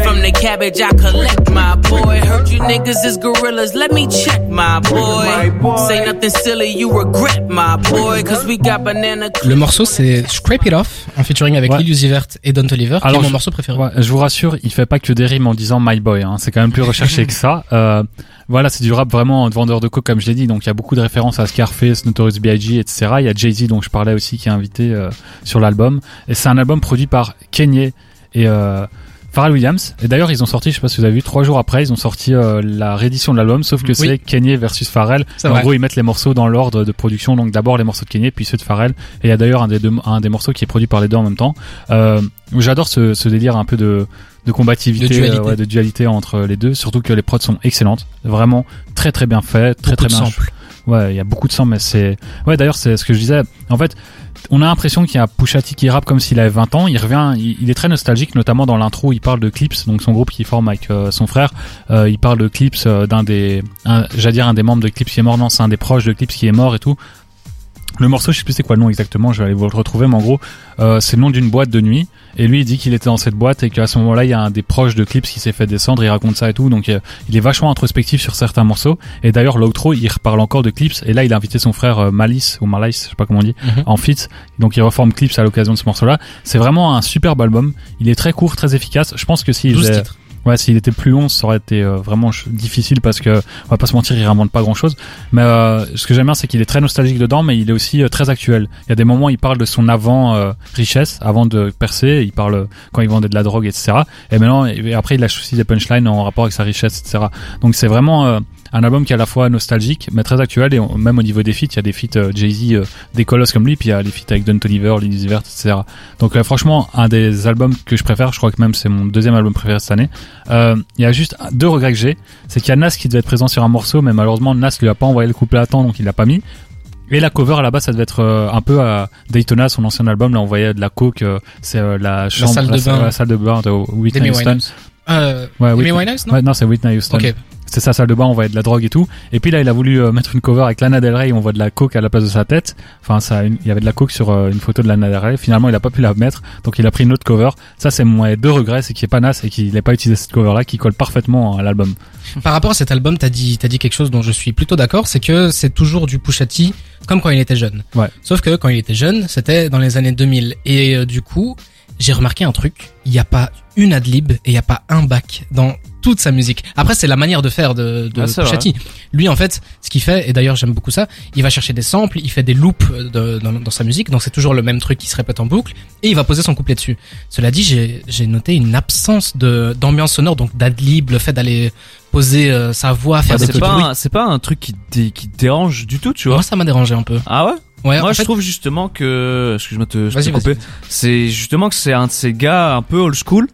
From the cabbage I collect, my boy. Heard you niggas is gorillas, let me check, my boy. Say nothing silly, you regret, my boy. Cause we got banana. Le morceau c'est Scrape It Off en featuring avec Ouais. Lil Uzi Vert et Don Toliver, qui est Alors, mon je- morceau préféré. Ouais, je vous rassure, il fait pas que des rimes en disant my boy. Hein. C'est quand même plus recherché que ça. Euh, voilà, c'est du rap vraiment de vendeur de coke, comme je l'ai dit. Donc il y a beaucoup de références à Scarface, Notorious B.I.G., etc. Il y a Jay Z dont je parlais aussi qui est invité euh, sur l'album. Et c'est un album produit par Kanye et euh, Pharrell Williams. Et d'ailleurs, ils ont sorti, je sais pas si vous avez vu, trois jours après, ils ont sorti euh, la réédition de l'album, sauf que Oui. c'est Kanye versus Pharrell. En gros, ils mettent les morceaux dans l'ordre de production, donc d'abord les morceaux de Kanye, puis ceux de Pharrell. Et il y a d'ailleurs un des deux, un des morceaux qui est produit par les deux en même temps. Euh, J'adore ce, ce délire un peu de, de combativité, De dualité. euh, ouais, de dualité entre les deux. Surtout que les prods sont excellentes, vraiment très très bien fait, très Beaucoup très bien. samples. Ouais, il y a beaucoup de samples, mais c'est ouais. D'ailleurs, c'est ce que je disais. En fait, on a l'impression qu'il y a Pusha T qui rappe comme s'il avait 20 ans. Il revient, il, est très nostalgique, notamment dans l'intro. Il parle de Clips, donc son groupe qui forme avec euh, son frère. Euh, il parle de Clips euh, d'un des, j'allais dire un des membres de Clips qui est mort. Non, c'est un des proches de Clips qui est mort et tout. Le morceau, je sais plus c'est quoi le nom exactement, je vais aller vous le retrouver, mais en gros, euh, c'est le nom d'une boîte de nuit. Et lui, il dit qu'il était dans cette boîte et qu'à ce moment-là, il y a un des proches de Clips qui s'est fait descendre, il raconte ça et tout. Donc, euh, il est vachement introspectif sur certains morceaux. Et d'ailleurs, l'outro, il reparle encore de Clips. Et là, il a invité son frère euh, Malice, ou Malice, je sais pas comment on dit, Mhm. en feat. Donc, il reforme Clips à l'occasion de ce morceau-là. C'est vraiment un superbe album. Il est très court, très efficace. Je pense que s'il 12 faisait- titres. Ouais, s'il était plus long, ça aurait été euh, vraiment difficile parce que on va pas se mentir, il réinvente pas grand chose. Mais euh, ce que j'aime bien, c'est qu'il est très nostalgique dedans, mais il est aussi euh, très actuel. Il y a des moments, où il parle de son avant euh, richesse, avant de percer. Il parle euh, quand il vendait de la drogue, etc. Et maintenant, et après, il lâche aussi des punchlines en rapport avec sa richesse, etc. Donc c'est vraiment euh, un album qui est à la fois nostalgique, mais très actuel, et on- même au niveau des feats, il y a des feats euh, Jay-Z, euh, des colosses comme lui, puis il y a les feats avec Don Toliver, Lil Vert, etc. Donc euh, franchement, un des albums que je préfère, je crois que même c'est mon deuxième album préféré cette année. Il y a juste deux regrets que j'ai, c'est qu'il y a Nas qui devait être présent sur un morceau, mais malheureusement Nas lui a pas envoyé le couplet à temps, donc il l'a pas mis. Et la cover à la base, ça devait être un peu à Daytona, son ancien album. Là, on voyait de la coke. c'est la chambre, salle de bain. la salle de bain de Whitney Demi Houston. Winehouse. Euh, Ouais, Demi Whitney- Winehouse, non? Ouais, non, c'est Whitney Houston. C'est sa salle de bain, on voyait de la drogue et tout. Et puis là, il a voulu euh, mettre une cover avec Lana Del Rey, on voit de la coke à la place de sa tête. Enfin, ça, il y avait de la coke sur euh, une photo de Lana Del Rey. Finalement, il a pas pu la mettre, donc il a pris une autre cover. Ça, c'est mon deux regrets, c'est qu'il est pas Nas et qu'il n'ait pas utilisé cette cover-là, qui colle parfaitement à l'album. Par rapport à cet album, t'as dit, t'as dit quelque chose dont je suis plutôt d'accord, c'est que c'est toujours du Pusha T comme quand il était jeune. Ouais. Sauf que quand il était jeune, c'était dans les années 2000. Et euh, du coup, j'ai remarqué un truc. Il n'y a pas une adlib et il n'y a pas un bac dans toute sa musique. Après, c'est la manière de faire de, de Ah. Lui, en fait, ce qu'il fait, et d'ailleurs j'aime beaucoup ça, il va chercher des samples, il fait des loops de- dans, dans sa musique, donc c'est toujours le même truc qui se répète en boucle, et il va poser son couplet dessus. Cela dit, j'ai noté une absence de d'ambiance sonore, donc d'adlib, le fait d'aller poser euh, sa voix, faire Bah, des c'est pas, un- c'est pas un truc qui, dé- qui dérange du tout, tu vois? Moi, ça m'a dérangé un peu. Ah ouais? Ouais, Moi, je fait, trouve justement que, excuse-moi de te, couper, c'est justement que c'est un de ces gars un peu old school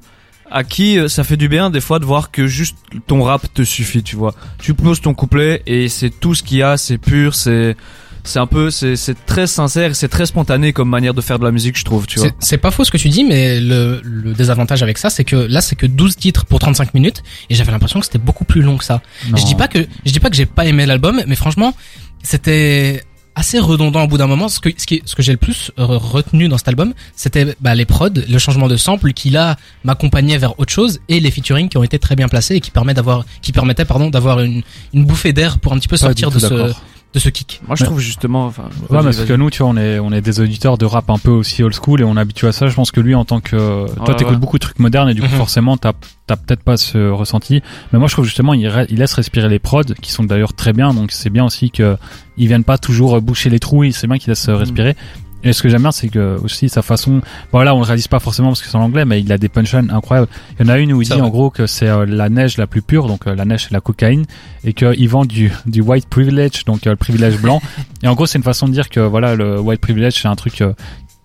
à qui euh, ça fait du bien des fois de voir que juste ton rap te suffit, tu vois. Tu poses ton couplet et c'est tout ce qu'il y a, c'est pur, c'est c'est un peu c'est c'est très sincère, c'est très spontané comme manière de faire de la musique, je trouve, tu vois. C'est- C'est pas faux ce que tu dis, mais le, le désavantage avec ça, c'est que là, c'est que 12 titres pour 35 minutes, et j'avais l'impression que c'était beaucoup plus long que ça. Je dis pas que, je dis pas que j'ai pas aimé l'album, mais franchement, c'était assez redondant au bout d'un moment. Ce que, ce qui, ce que j'ai le plus re- retenu dans cet album, c'était bah, les prods, le changement de sample qui là m'accompagnait vers autre chose, et les featuring qui ont été très bien placés et qui permet d'avoir, qui permettaient pardon d'avoir une, une bouffée d'air pour un petit peu sortir de ce. De ce kick. Moi, je Mais- trouve justement enfin Ouais, parce que nous, tu vois, on est, on est des auditeurs de rap un peu aussi old school et on est habitué à ça. Je pense que lui, en tant que, toi, Ouais, t'écoutes ouais. beaucoup de trucs modernes et du coup, Mhm. forcément, t'as, t'as peut-être pas ce ressenti. Mais moi, je trouve justement, il, re- il laisse respirer les prods, qui sont d'ailleurs très bien. Donc, c'est bien aussi que ils viennent pas toujours boucher les trous. C'est bien qu'ils laissent euh, Mhm. respirer. Et ce que j'aime bien, c'est que aussi sa façon, bon là on le réalise pas forcément parce que c'est en anglais, mais il a des punchlines incroyables. Il y en a une où il dit en gros que c'est euh, la neige la plus pure, donc euh, la neige c'est la cocaïne, et qu'il vend du, du white privilege, donc euh, le privilège blanc. et en gros c'est une façon de dire que voilà le white privilege c'est un truc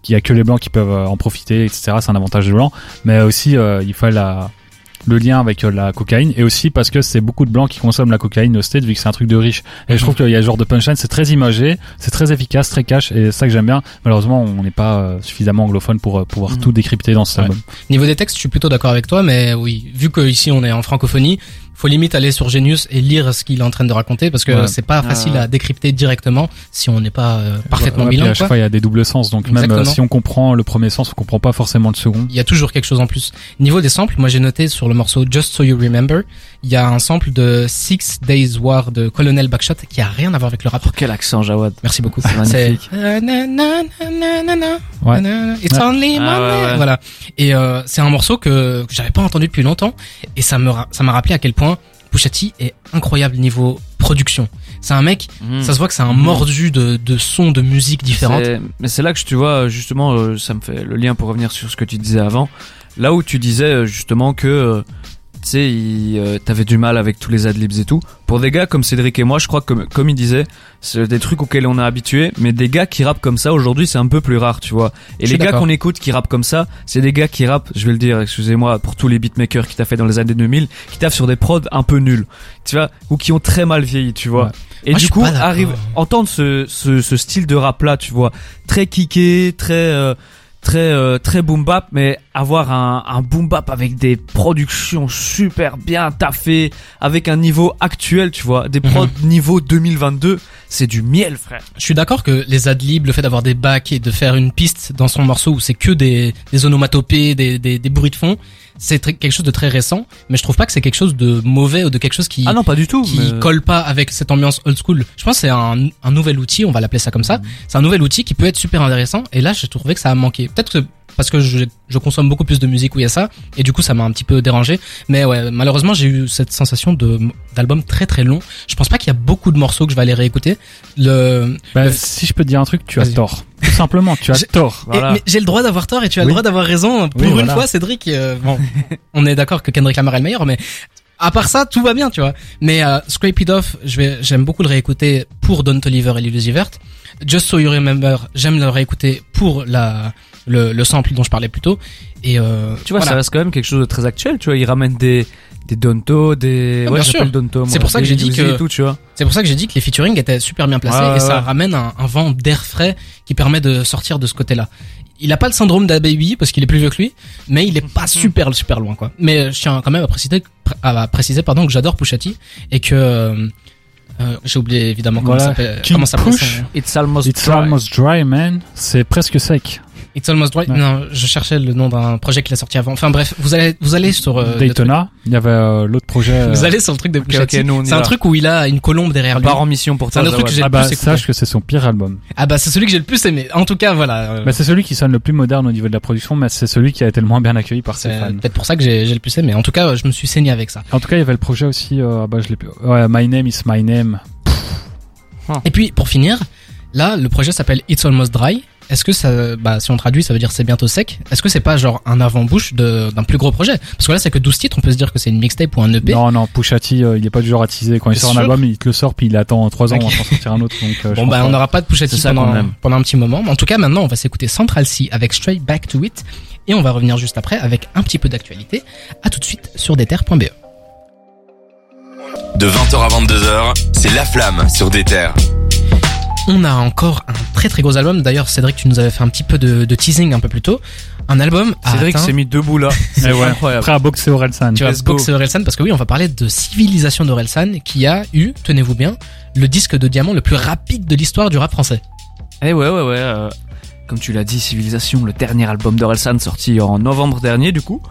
qu'il y a que les blancs qui peuvent en profiter, etc. C'est un avantage des blancs, mais aussi il faut la le lien avec euh, la cocaïne et aussi parce que c'est beaucoup de blancs qui consomment la cocaïne au state vu que c'est un truc de riche et je trouve qu'il y a ce genre de punchline c'est très imagé c'est très efficace très cash et c'est ça que j'aime bien malheureusement on n'est pas euh, suffisamment anglophone pour euh, pouvoir Mhm. tout décrypter dans ce Ouais. album Niveau des textes, je suis plutôt d'accord avec toi, mais oui, vu que ici on est en francophonie, faut limite aller sur Genius et lire ce qu'il est en train de raconter parce que Ouais. c'est pas Ah, facile à décrypter directement si on n'est pas euh, parfaitement Ouais, bilingue. à chaque quoi. fois il y a des doubles sens donc même euh, si on comprend le premier sens on comprend pas forcément le second Il y a toujours quelque chose en plus. Niveau des samples, moi j'ai noté sur le morceau Just So You Remember, il y a un sample de Six Days War de Colonel Backshot qui a rien à voir avec le rap. Pour quel accent, Jawad Merci beaucoup. C'est magnifique. Ouais. It's only Ah, Monday. ouais, ouais. Voilà. Et euh, c'est un morceau que, que j'avais pas entendu depuis longtemps et ça me ça m'a rappelé à quel point Pusha T est incroyable niveau production. C'est un mec, Mhm. ça se voit que c'est un mordu de, de sons, de musique différentes. Mais c'est là que tu vois justement, euh, ça me fait le lien pour revenir sur ce que tu disais avant. Là où tu disais euh, justement que euh, tu sais, il, euh, t'avais du mal avec tous les adlibs et tout. Pour des gars comme Cédric et moi, je crois que comme, comme il disait, c'est des trucs auxquels on est habitué. Mais des gars qui rappent comme ça aujourd'hui, c'est un peu plus rare, tu vois. Et les gars qu'on écoute qui rappent comme ça, c'est des gars qui rappent, je vais le dire, excusez-moi, pour tous les beatmakers qui t'a fait dans les années 2000, qui taffent sur des prods un peu nuls, tu vois, ou qui ont très mal vieilli, tu vois. Ouais. Et Moi, du coup, arrive entendre ce, ce, ce style de rap là, tu vois, très kické, très euh, très euh, très boom bap, mais avoir un, un boom bap avec des productions super bien taffées, avec un niveau actuel, tu vois, des prods niveau 2022, c'est du miel, frère. Je suis d'accord que les adlibs, le fait d'avoir des bacs et de faire une piste dans son morceau où c'est que des, des onomatopées, des, des, des bruits de fond, c'est quelque chose de très récent, mais je trouve pas que c'est quelque chose de mauvais ou de quelque chose qui, Ah non, pas du tout. qui mais- colle pas avec cette ambiance old school. Je pense que c'est un, un nouvel outil, on va l'appeler ça comme ça. C'est un nouvel outil qui peut être super intéressant. Et là, j'ai trouvé que ça a manqué. Peut-être que parce que je, je consomme beaucoup plus de musique où il y a ça, et du coup ça m'a un petit peu dérangé. Mais ouais, malheureusement j'ai eu cette sensation de d'album très très long. Je pense pas qu'il y a beaucoup de morceaux que je vais aller réécouter. Le, Bah, le- si je peux te dire un truc tu as tort tout simplement tu as tort Voilà. mais j'ai le droit d'avoir tort et tu as le droit d'avoir raison. Pour Oui, une voilà. fois, Cédric, euh, bon, on est d'accord que Kendrick Lamar est le meilleur, mais À part ça, tout va bien, tu vois. Mais euh, Scrape It Off, je vais, j'aime beaucoup le réécouter pour Don Toliver et l'Illusivert. Just So You Remember, j'aime le réécouter pour la le, le sample dont je parlais plus tôt. Et euh, Tu vois, voilà. ça reste quand même quelque chose de très actuel. Tu vois, ils ramènent des des Donto, des Ah, ouais. Donto. C'est pour ça que j'ai dit que- et tout, tu vois. C'est pour ça que j'ai dit que les featuring étaient super bien placés ouais, et ça ramène un, un vent d'air frais qui permet de sortir de ce côté-là. Il a pas le syndrome d'Ababy parce qu'il est plus vieux que lui, mais il est pas super super loin quoi. Mais euh, je tiens quand même à préciser, à préciser pardon que j'adore Pusha T et que euh, euh, j'ai oublié évidemment comment Voilà. ça s'appelle. King Comment ça s'appelle Push. son- It's almost It's dry. almost dry, man. C'est presque sec. It's Almost Dry. Ouais. Non, je cherchais le nom d'un projet qu'il a sorti avant. Enfin bref, vous allez vous allez sur euh, Daytona. Il y avait euh, l'autre projet. Vous euh, allez sur le truc de Pusha ok, T. nous, on y C'est un truc où il a une colombe derrière lui. part en mission pour C'est un toi. truc que Ah bah sache que c'est son pire album. Ah bah c'est celui que j'ai le plus aimé. En tout cas voilà. euh, Bah c'est celui qui sonne le plus moderne au niveau de la production, mais c'est celui qui a été le moins bien accueilli par ses c'est fans. peut-être pour ça que j'ai le plus aimé. En tout cas, je me suis saigné avec ça. En tout cas, il y avait le projet aussi. Euh, bah je l'ai plus. Ouais, My Name is My Name. Et puis pour finir, là le projet s'appelle It's Almost Dry. Est-ce que ça, bah si on traduit, ça veut dire c'est bientôt sec. Est-ce que c'est pas genre un avant-bouche de- d'un plus gros projet? Parce que là c'est que 12 titres, on peut se dire que c'est une mixtape ou un E EP. Non non, Pusha T, euh, il est pas du genre à teaser. Quand il sort un album, il te le sort puis il attend 3 ans Ok. avant sortir un autre. Donc euh, Bon bah on n'aura pas de Pusha T C'est ça pendant, pendant un petit moment. Mais en tout cas maintenant on va s'écouter Central C avec Straight Back to It et on va revenir juste après avec un petit peu d'actualité. À tout de suite sur deter.be. De 20h à 22h, c'est La Flamme sur des terres. On a encore un très très gros album. D'ailleurs Cédric tu nous avais fait un petit peu de, de teasing un peu plus tôt. Un album Cédric atteint- s'est mis debout là. Eh C'est ouais, incroyable. Prêt à boxer Orelsan. Tu vas boxer Orelsan parce que oui, on va parler de Civilisation d'Orelsan qui a eu, tenez-vous bien, le disque de diamant le plus rapide de l'histoire du rap français. Eh ouais, ouais, ouais. euh, comme tu l'as dit, Civilisation, le dernier album d'Orelsan sorti en novembre dernier, du coup.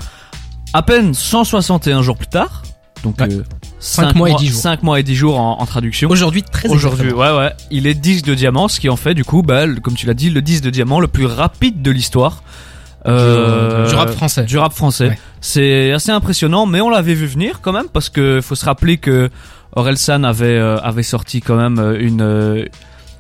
À peine 161 jours plus tard. Donc, Ouais. euh, Cinq cinq mois et dix jours. 5 mois et 10 jours en, en traduction. Aujourd'hui, très Aujourd'hui, ouais, ouais. Il est disque de diamant, ce qui en fait, du coup, bah, comme tu l'as dit, le disque de diamant le plus rapide de l'histoire. Euh, du rap français. Du rap français. Ouais. C'est assez impressionnant, mais on l'avait vu venir quand même, parce que faut se rappeler que Orelsan avait, euh, avait sorti quand même euh, une, euh,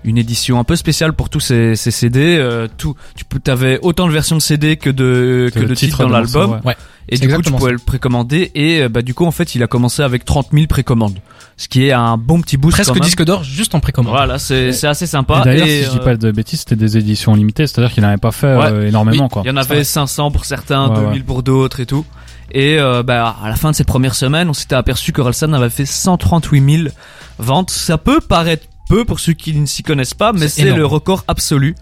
une édition un peu spéciale pour tous ces, ces CD. euh, tout, tu avais autant de versions de CD que de, que de titres dans l'album. ouais. Et du coup, tu pouvais le précommander. Et euh, bah, du coup, en fait, il a commencé avec 30 000 précommandes. Ce qui est un bon petit boost Presque quand même. disque d'or juste en précommande. Voilà, c'est c'est assez sympa. Et D'ailleurs, si je dis euh, pas de bêtises, c'était des éditions limitées, c'est-à-dire qu'il n'avait pas fait Ouais. euh, énormément Oui. quoi. Il y en avait vrai. 500 pour certains, Ouais, 2000 pour d'autres et tout. Et euh, bah, à la fin de ces premières semaines, on s'était aperçu que Orelsan avait fait 138 000 ventes. Ça peut paraître peu pour ceux qui ne s'y connaissent pas, mais C'est le record absolu.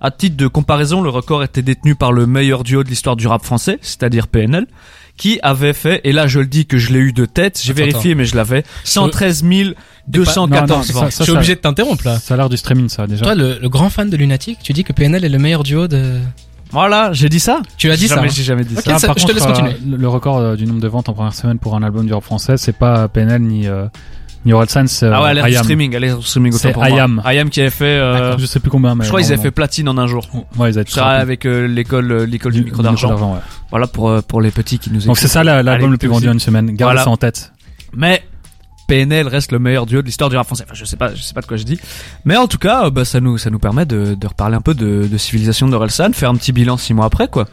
À titre de comparaison, le record était détenu par le meilleur duo de l'histoire du rap français, c'est-à-dire PNL, qui avait fait, et là je le dis que je l'ai eu de tête, j'ai Attends, vérifié mais je l'avais, 113 214 Non, non, ventes. ça- je suis obligé de t'interrompre là. Ça a l'air du streaming ça déjà. Toi, le, le grand fan de Lunatic, tu dis que PNL est le meilleur duo de. Voilà, j'ai dit ça Tu l'as dit ça. Jamais, hein j'ai jamais dit ça. Ah, ça- par je te laisse continuer. euh, le, le record euh, du nombre de ventes en première semaine pour un album du rap français, c'est pas PNL ni euh, Orelsan, c'est Ah ouais, elle euh, est du streaming, elle est du streaming autant C'est pour moi. IAM. IAM qui avait fait, euh, Je sais plus combien, mais je crois qu'ils avaient fait platine en un jour. Ouais, ils avaient travaille avec euh, l'école, euh, l'école du, micro d'argent. ouais. Voilà pour euh, pour les petits qui nous écoutent. Donc c'est ça la- l'album le plus vendu en une semaine. Voilà. ça en tête. Mais PNL reste le meilleur duo de l'histoire du rap français. Enfin, je sais pas, je sais pas de quoi je dis. Mais en tout cas, euh, bah, ça nous ça nous permet de, de reparler un peu de, de civilisation d'Orelsan, faire un petit bilan six mois après quoi.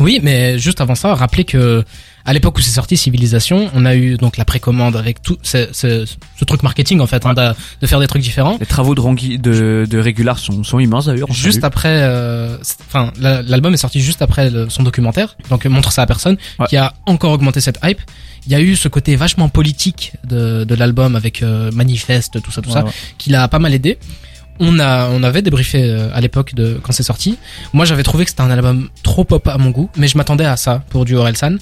Oui, mais juste avant ça, rappelez que à l'époque où c'est sorti Civilisation, on a eu donc la précommande avec tout ce, ce, ce truc marketing en fait, hein, de, de faire des trucs différents. Les travaux de Rangui, de de Régular sont sont immenses d'ailleurs. Juste après, euh, enfin, la- l'album est sorti juste après le- son documentaire, donc euh, montre ça à personne, Ouais. qui a encore augmenté cette hype. Il y a eu ce côté vachement politique de, de l'album avec euh, manifeste, tout ça, tout ça, Ouais, qui l'a pas mal aidé. On a, on avait débriefé euh, à l'époque de quand c'est sorti. Moi, j'avais trouvé que c'était un album trop pop à mon goût, mais je m'attendais à ça pour du Orelsan.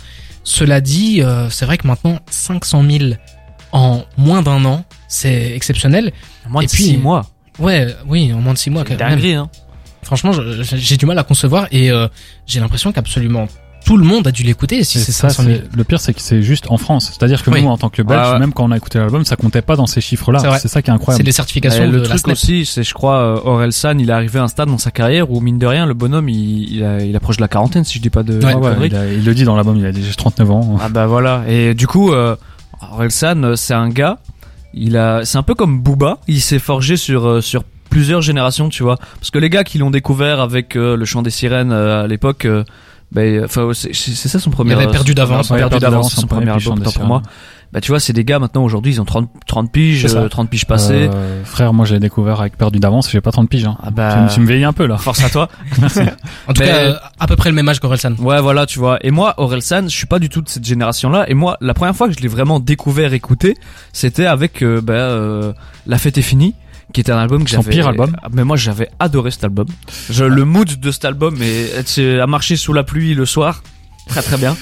Cela dit, euh, c'est vrai que maintenant 500 000 en moins d'un an, c'est exceptionnel. moins et de puis- six mois. Ouais, oui, en moins de six mois. quand même. Dinguerie hein. Franchement, j'ai du mal à concevoir et euh, j'ai l'impression qu'absolument tout le monde a dû l'écouter. Si c'est ça, 500 000. c'est- le pire, c'est que c'est juste en France. C'est-à-dire que Oui. nous, en tant que Belges, ouais. même quand on a écouté l'album, ça comptait pas dans ces C'est chiffres-là. C'est ça qui est C'est incroyable. des certifications Et le truc aussi, c'est je crois euh, Orelsan, il est arrivé à un stade dans sa carrière où mine de rien, le bonhomme il il, a- il approche de la quarantaine si je dis pas de Ouais, de Ouais, conneries. il, a- il le dit dans l'album, il a j'ai 39 ans. Ah bah voilà. Et du coup, euh, Orelsan, euh, c'est un gars. Il a, c'est un peu comme Booba. Il s'est forgé sur euh, sur plusieurs générations, tu vois. Parce que les gars qui l'ont découvert avec euh, le chant des sirènes euh, à l'époque, euh, ben, enfin, c'est c'est ça son premier. avait perdu d'avance, perdu d'avance, son son premier, album, pour moi. bah tu vois, c'est des gars maintenant aujourd'hui, ils ont 30 30 piges, C'est ça. euh, 30 piges passées. Euh, frère, moi, j'ai découvert avec perdu d'avance, j'ai pas 30 piges, hein. Ah bah Tu, me- tu me vieillis un peu, là. force à toi. En tout Mais- cas, euh, à peu près le même âge qu'Orelsan. Ouais, voilà, tu vois. Et moi, Orelsan, je suis pas du tout de cette génération-là. Et moi, la première fois que je l'ai vraiment découvert, écouté, c'était avec euh, bah, euh, La Fête est finie, qui était un album que Son j'avais. pire album. Ah, Mais moi, j'avais adoré cet album. Je, Le mood de cet album est c'est à marcher sous la pluie le soir, très très bien.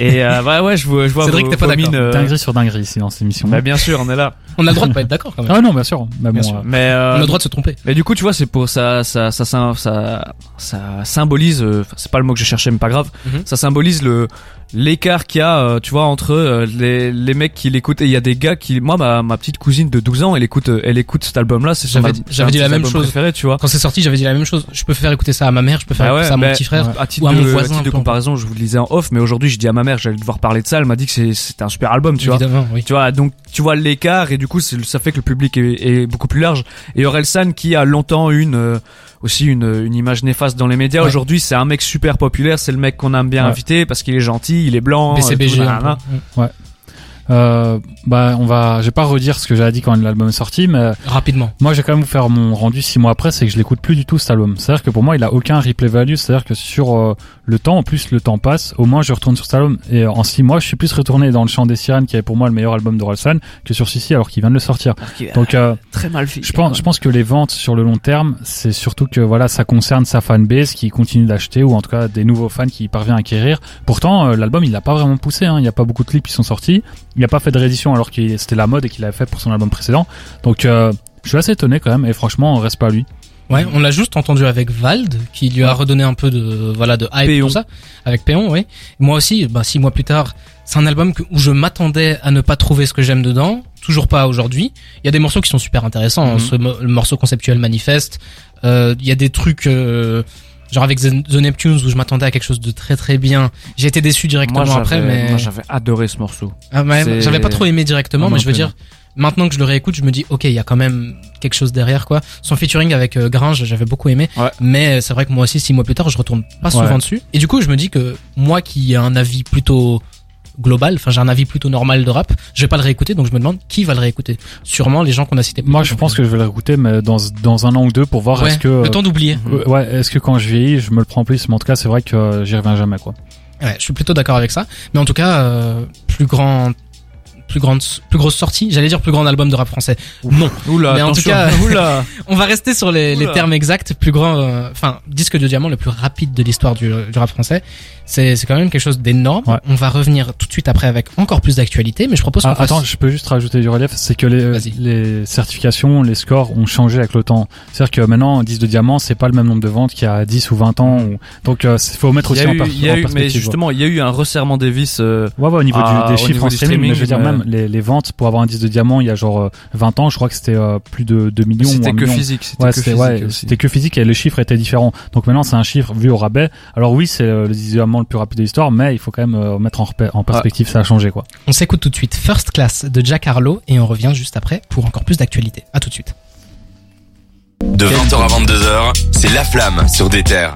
Et euh, ouais, ouais, je vois, je vois. Cédric, t'es pas d'accord. euh, Dinguerie sur dinguerie ici dans cette émission. Bah bien sûr, on est là. On a le droit de pas être d'accord quand même. Ah non, bien sûr. Mais Bien bon, sûr. euh, Mais euh, On a le droit de se tromper. Mais du coup, tu vois, c'est pour ça, ça, ça, ça, ça, ça symbolise. euh, c'est pas le mot que je cherchais, mais pas grave. Mhm. Ça symbolise le l'écart qu'il y a, euh, tu vois, entre euh, les les mecs qui l'écoutent. Et il y a des gars qui, moi, ma ma petite cousine de 12 ans, elle écoute, euh, elle écoute cet album-là. C'est J'avais dit- j'avais dit la même chose. tu vois. Quand c'est sorti, j'avais dit la même chose. Je peux faire écouter ça à ma mère, je peux faire Bah ouais, écouter ça à mon mais- petit frère. À titre Ou à de, mon à voisin, titre de comparaison, je vous le disais en off, mais aujourd'hui, je dis à ma mère, j'allais devoir parler de ça. Elle m'a dit que c'est c'était un super album, tu vois. Évidemment, oui. Tu vois, donc tu vois l'écart et du coup ça fait que le public est, est beaucoup plus large. Et Orelsan qui a longtemps une euh, aussi une, une image néfaste dans les médias. Ouais. Aujourd'hui c'est un mec super populaire, c'est le mec qu'on aime bien Ouais. inviter parce qu'il est gentil, il est blanc. BCBG. tout. Mm. Euh, bah, on va, je vais pas redire ce que j'avais dit quand l'album est sorti, mais Rapidement. moi, j'ai quand même vous faire mon rendu six mois après, c'est que je l'écoute plus du tout cet album. C'est-à-dire que pour moi, il a aucun replay value. C'est-à-dire que sur euh, le temps, en plus le temps passe, au moins je retourne sur cet album et euh, en six mois, je suis plus retourné dans le chant des sirènes, qui est pour moi le meilleur album de Rolsan, que sur Sissi alors qu'il vient de le sortir. Donc, euh, très mal fait. je pense, je pense que les ventes sur le long terme, c'est surtout que voilà, ça concerne sa fanbase qui continue d'acheter ou en tout cas des nouveaux fans qui parvient à acquérir. Pourtant, euh, l'album il l'a pas vraiment poussé. hein. Il n'y a pas beaucoup de clips qui sont sortis. Il n'a pas fait de réédition alors que c'était la mode et qu'il avait fait pour son album précédent. Donc, euh, je suis assez étonné quand même. Et franchement, on reste pas à lui. Ouais, on l'a juste entendu avec Vald, qui lui a redonné un peu de, voilà, de hype, Péon. tout ça. Avec Péon, oui. Moi aussi, bah, six mois plus tard, c'est un album que- où je m'attendais à ne pas trouver ce que j'aime dedans. Toujours pas aujourd'hui. Il y a des morceaux qui sont super intéressants. hein. Mhm. Ce le morceau conceptuel manifeste. Euh, il y a des trucs, euh, genre avec The Neptunes où je m'attendais à quelque chose de très très bien. J'ai été déçu directement Moi après, mais moi, j'avais adoré ce morceau. Ah ouais, j'avais pas trop aimé directement, mais je veux dire, maintenant que je le réécoute, je me dis, ok, il y a quand même quelque chose derrière, quoi. Son featuring avec euh, Gringe, j'avais beaucoup aimé, Ouais. mais c'est vrai que moi aussi, six mois plus tard, je retourne pas souvent Ouais. dessus. Et du coup, je me dis que moi, qui ai un avis plutôt global, enfin j'ai un avis plutôt normal de rap, je vais pas le réécouter, donc je me demande qui va le réécouter. Sûrement les gens qu'on a cités. Moi, je pense que je vais le réécouter, mais dans dans un an ou deux pour voir ouais, est-ce que le temps d'oublier. euh, ouais, est-ce que quand je vieillis, je me le prends plus? Mais en tout cas, c'est vrai que euh, j'y reviens jamais quoi. Ouais, je suis plutôt d'accord avec ça. Mais en tout cas, euh, plus grand, plus grande, plus grosse sortie. J'allais dire plus grand album de rap français. Non. Oula, Mais en tout cas- Oula. On va rester sur les, les termes exacts. Plus grand, euh, enfin, disque de diamant le plus rapide de l'histoire du, du rap français. C'est, c'est quand même quelque chose d'énorme. Ouais. On va revenir tout de suite après avec encore plus d'actualité, mais je propose qu'on Ah, fasse- attends, je peux juste rajouter du relief, c'est que les, les certifications, les scores ont changé avec le temps. C'est-à-dire que maintenant, un 10 de diamant, c'est pas le même nombre de ventes qu'il y a 10 ou 20 ans. ou- Donc, il faut mettre aussi en, eu, en eu- mais perspective. justement, il y a eu un resserrement des vis. euh, Ouais, ouais, au niveau du, au des chiffres niveau en streaming, mais je veux dire, streaming, même les, les ventes pour avoir un 10 de diamant, il y a genre euh, 20 ans, je crois que c'était euh, plus de 2 millions. ou C'était que million. physique. C'était Ouais, que c'était physique ouais, c'était que physique et les chiffres étaient différents. Donc maintenant c'est un chiffre vu au rabais. Alors oui, c'est euh, le diamant le plus rapide de l'histoire, mais il faut quand même euh, mettre en, repère- en perspective, ça a changé quoi. on s'écoute tout de suite First Class de Jack Harlow et on revient juste après pour encore plus d'actualité. À tout de suite. De 20h à 22h, c'est La Flamme sur des terres.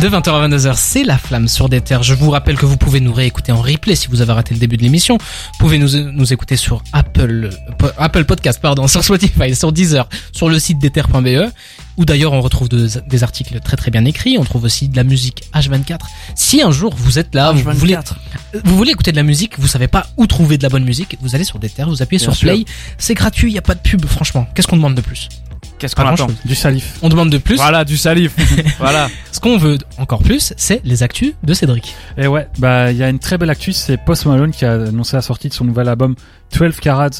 De 20h à 22h, c'est la flamme sur des terres. Je vous rappelle que vous pouvez nous réécouter en replay si vous avez raté le début de l'émission. Vous pouvez nous, nous écouter sur Apple, Apple Podcast, pardon, sur Spotify, sur Deezer, sur le site terres.be, où d'ailleurs on retrouve de- des articles très très bien écrits. On trouve aussi de la musique H24. Si un jour vous êtes là, vous voulez, vous voulez écouter de la musique, vous savez pas où trouver de la bonne musique, vous allez sur des terres, vous appuyez Bien sur sûr. play. C'est gratuit, il y a pas de pub, franchement. Qu'est-ce qu'on demande de plus? Qu'est-ce qu'on attend. Du salif. On demande de plus. Voilà, du salif. voilà. Ce qu'on veut encore plus, c'est les actus de Cédric. Et ouais, bah il y a une très belle actu, c'est Post Malone qui a annoncé la sortie de son nouvel album 12 Carats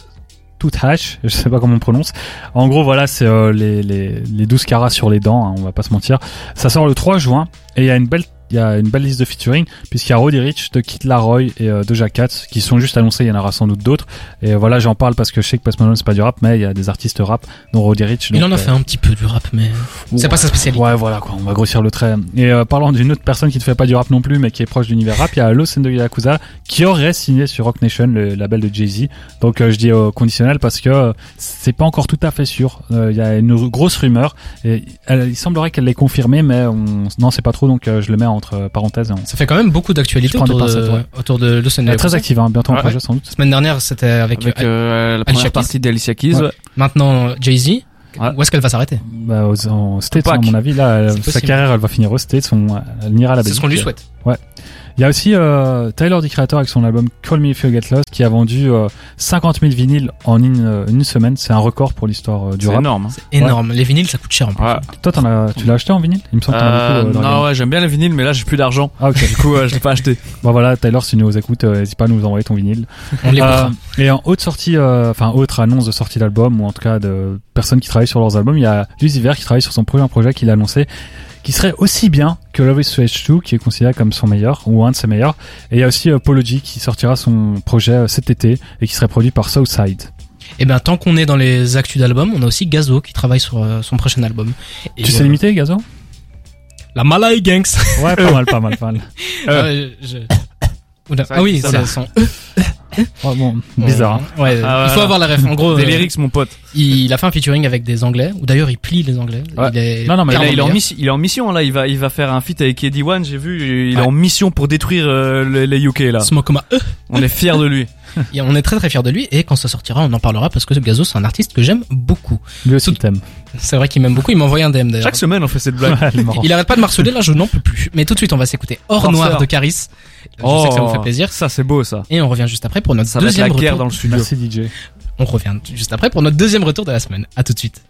Tout Hash, je sais pas comment on prononce. En gros, voilà, c'est euh, les, les, les 12 carats sur les dents, hein, on va pas se mentir. Ça sort le 3 juin et il y a une belle il y a une belle liste de featuring puisqu'il y a Roddy Rich, de Kid Laroi et euh, Doja Cat qui sont juste annoncés, il y en aura sans doute d'autres. Et voilà, j'en parle parce que je sais que Post Malone c'est pas du rap, mais il y a des artistes rap dont Roddy Rich. Il en a euh, fait un petit peu du rap, mais c'est pas sa spécialité. Ouais, voilà, quoi, on va grossir le trait. Et euh, parlant d'une autre personne qui ne fait pas du rap non plus, mais qui est proche de l'univers rap, il y a Los de Yakuza qui aurait signé sur Rock Nation, le label de Jay-Z. Donc euh, je dis au conditionnel parce que c'est pas encore tout à fait sûr. Euh, Il y a une grosse rumeur et elle- il semblerait qu'elle l'ait confirmé, mais on n'en sait pas trop, donc je le mets en, entre parenthèses. hein. Ça fait quand même beaucoup d'actualité Je prends des autour, ouais. autour de Los Elle est Angeles. très active, hein, bientôt en Ouais. projet sans doute. La semaine dernière, c'était avec, Avec euh, euh, la Alicia première Keys. partie d'Alicia Keys. Ouais. ouais. maintenant Jay-Z. Ouais. Où est-ce qu'elle va s'arrêter? Bah, aux, aux States, Tupac. à mon avis, là, sa carrière, elle va finir aux States, on, elle n'ira à la C'est ce qu'on lui souhaite. Il y a aussi euh, Tyler, the Creator, avec son album Call Me If You Get Lost, qui a vendu euh, 50 000 vinyles en une, euh, une semaine. C'est un record pour l'histoire euh, du C'est rap. énorme. hein. C'est énorme. Les vinyles, ça coûte cher en plus. Ouais. Toi, t'en as, tu l'as acheté en vinyle? Il me semble que t'en as Euh, beaucoup. non, ouais, j'aime bien les vinyles, mais là j'ai plus d'argent. Ah, ok. Du coup, euh, je l'ai pas acheté. bon, voilà, Tyler, si tu nous écoutes, euh, n'hésite pas à nous envoyer ton vinyle. On. Euh, et en haute sortie, euh, enfin autre annonce de sortie d'album ou en tout cas de personnes qui travaillent sur leurs albums, il y a Lucifer qui travaille sur son prochain projet qu'il a annoncé, qui serait aussi bien que Love Is Strange 2, qui est considéré comme son meilleur ou un de ses meilleurs. Et il y a aussi Apology qui sortira son projet euh, cet été et qui serait produit par Southside. Et ben tant qu'on est dans les actus d'album, on a aussi Gazo qui travaille sur euh, son prochain album. Et, tu sais euh, limiter, Gazo? La Malay Gangs. Ouais, pas mal, pas mal, pas mal. Euh, je- Oula. Ah oui, ça c'est son. Oh, bon, bizarre. hein. Ouais, Ah, il faut avoir la ref. En gros, Des euh, lyrics, mon pote. il a fait un featuring avec des Anglais, ou d'ailleurs il plie les Anglais. Ouais. Il est Non, non, mais il, est en mission, il est en mission là, il va, il va faire un feat avec Eddie One, j'ai vu, il est en mission pour détruire euh, les, les UK là. Un E. On est fiers de lui. Et on est très très fiers de lui et quand ça sortira on en parlera parce que Gazo c'est un artiste que j'aime beaucoup. Lui aussi Tout- t'aime. C'est vrai qu'il m'aime beaucoup, il m'a envoyé un DM d'ailleurs. Chaque semaine on fait cette blague. Il arrête pas de marceler là je n'en peux plus. Mais tout de suite on va s'écouter Or Forceur. Noir de Caris. Je sais que ça vous fait plaisir. Oh, Ça c'est beau ça. Et on revient juste après pour notre Ça va être la deuxième guerre retour. dans le studio. Merci DJ. On revient juste après pour notre deuxième retour de la semaine. À tout de suite.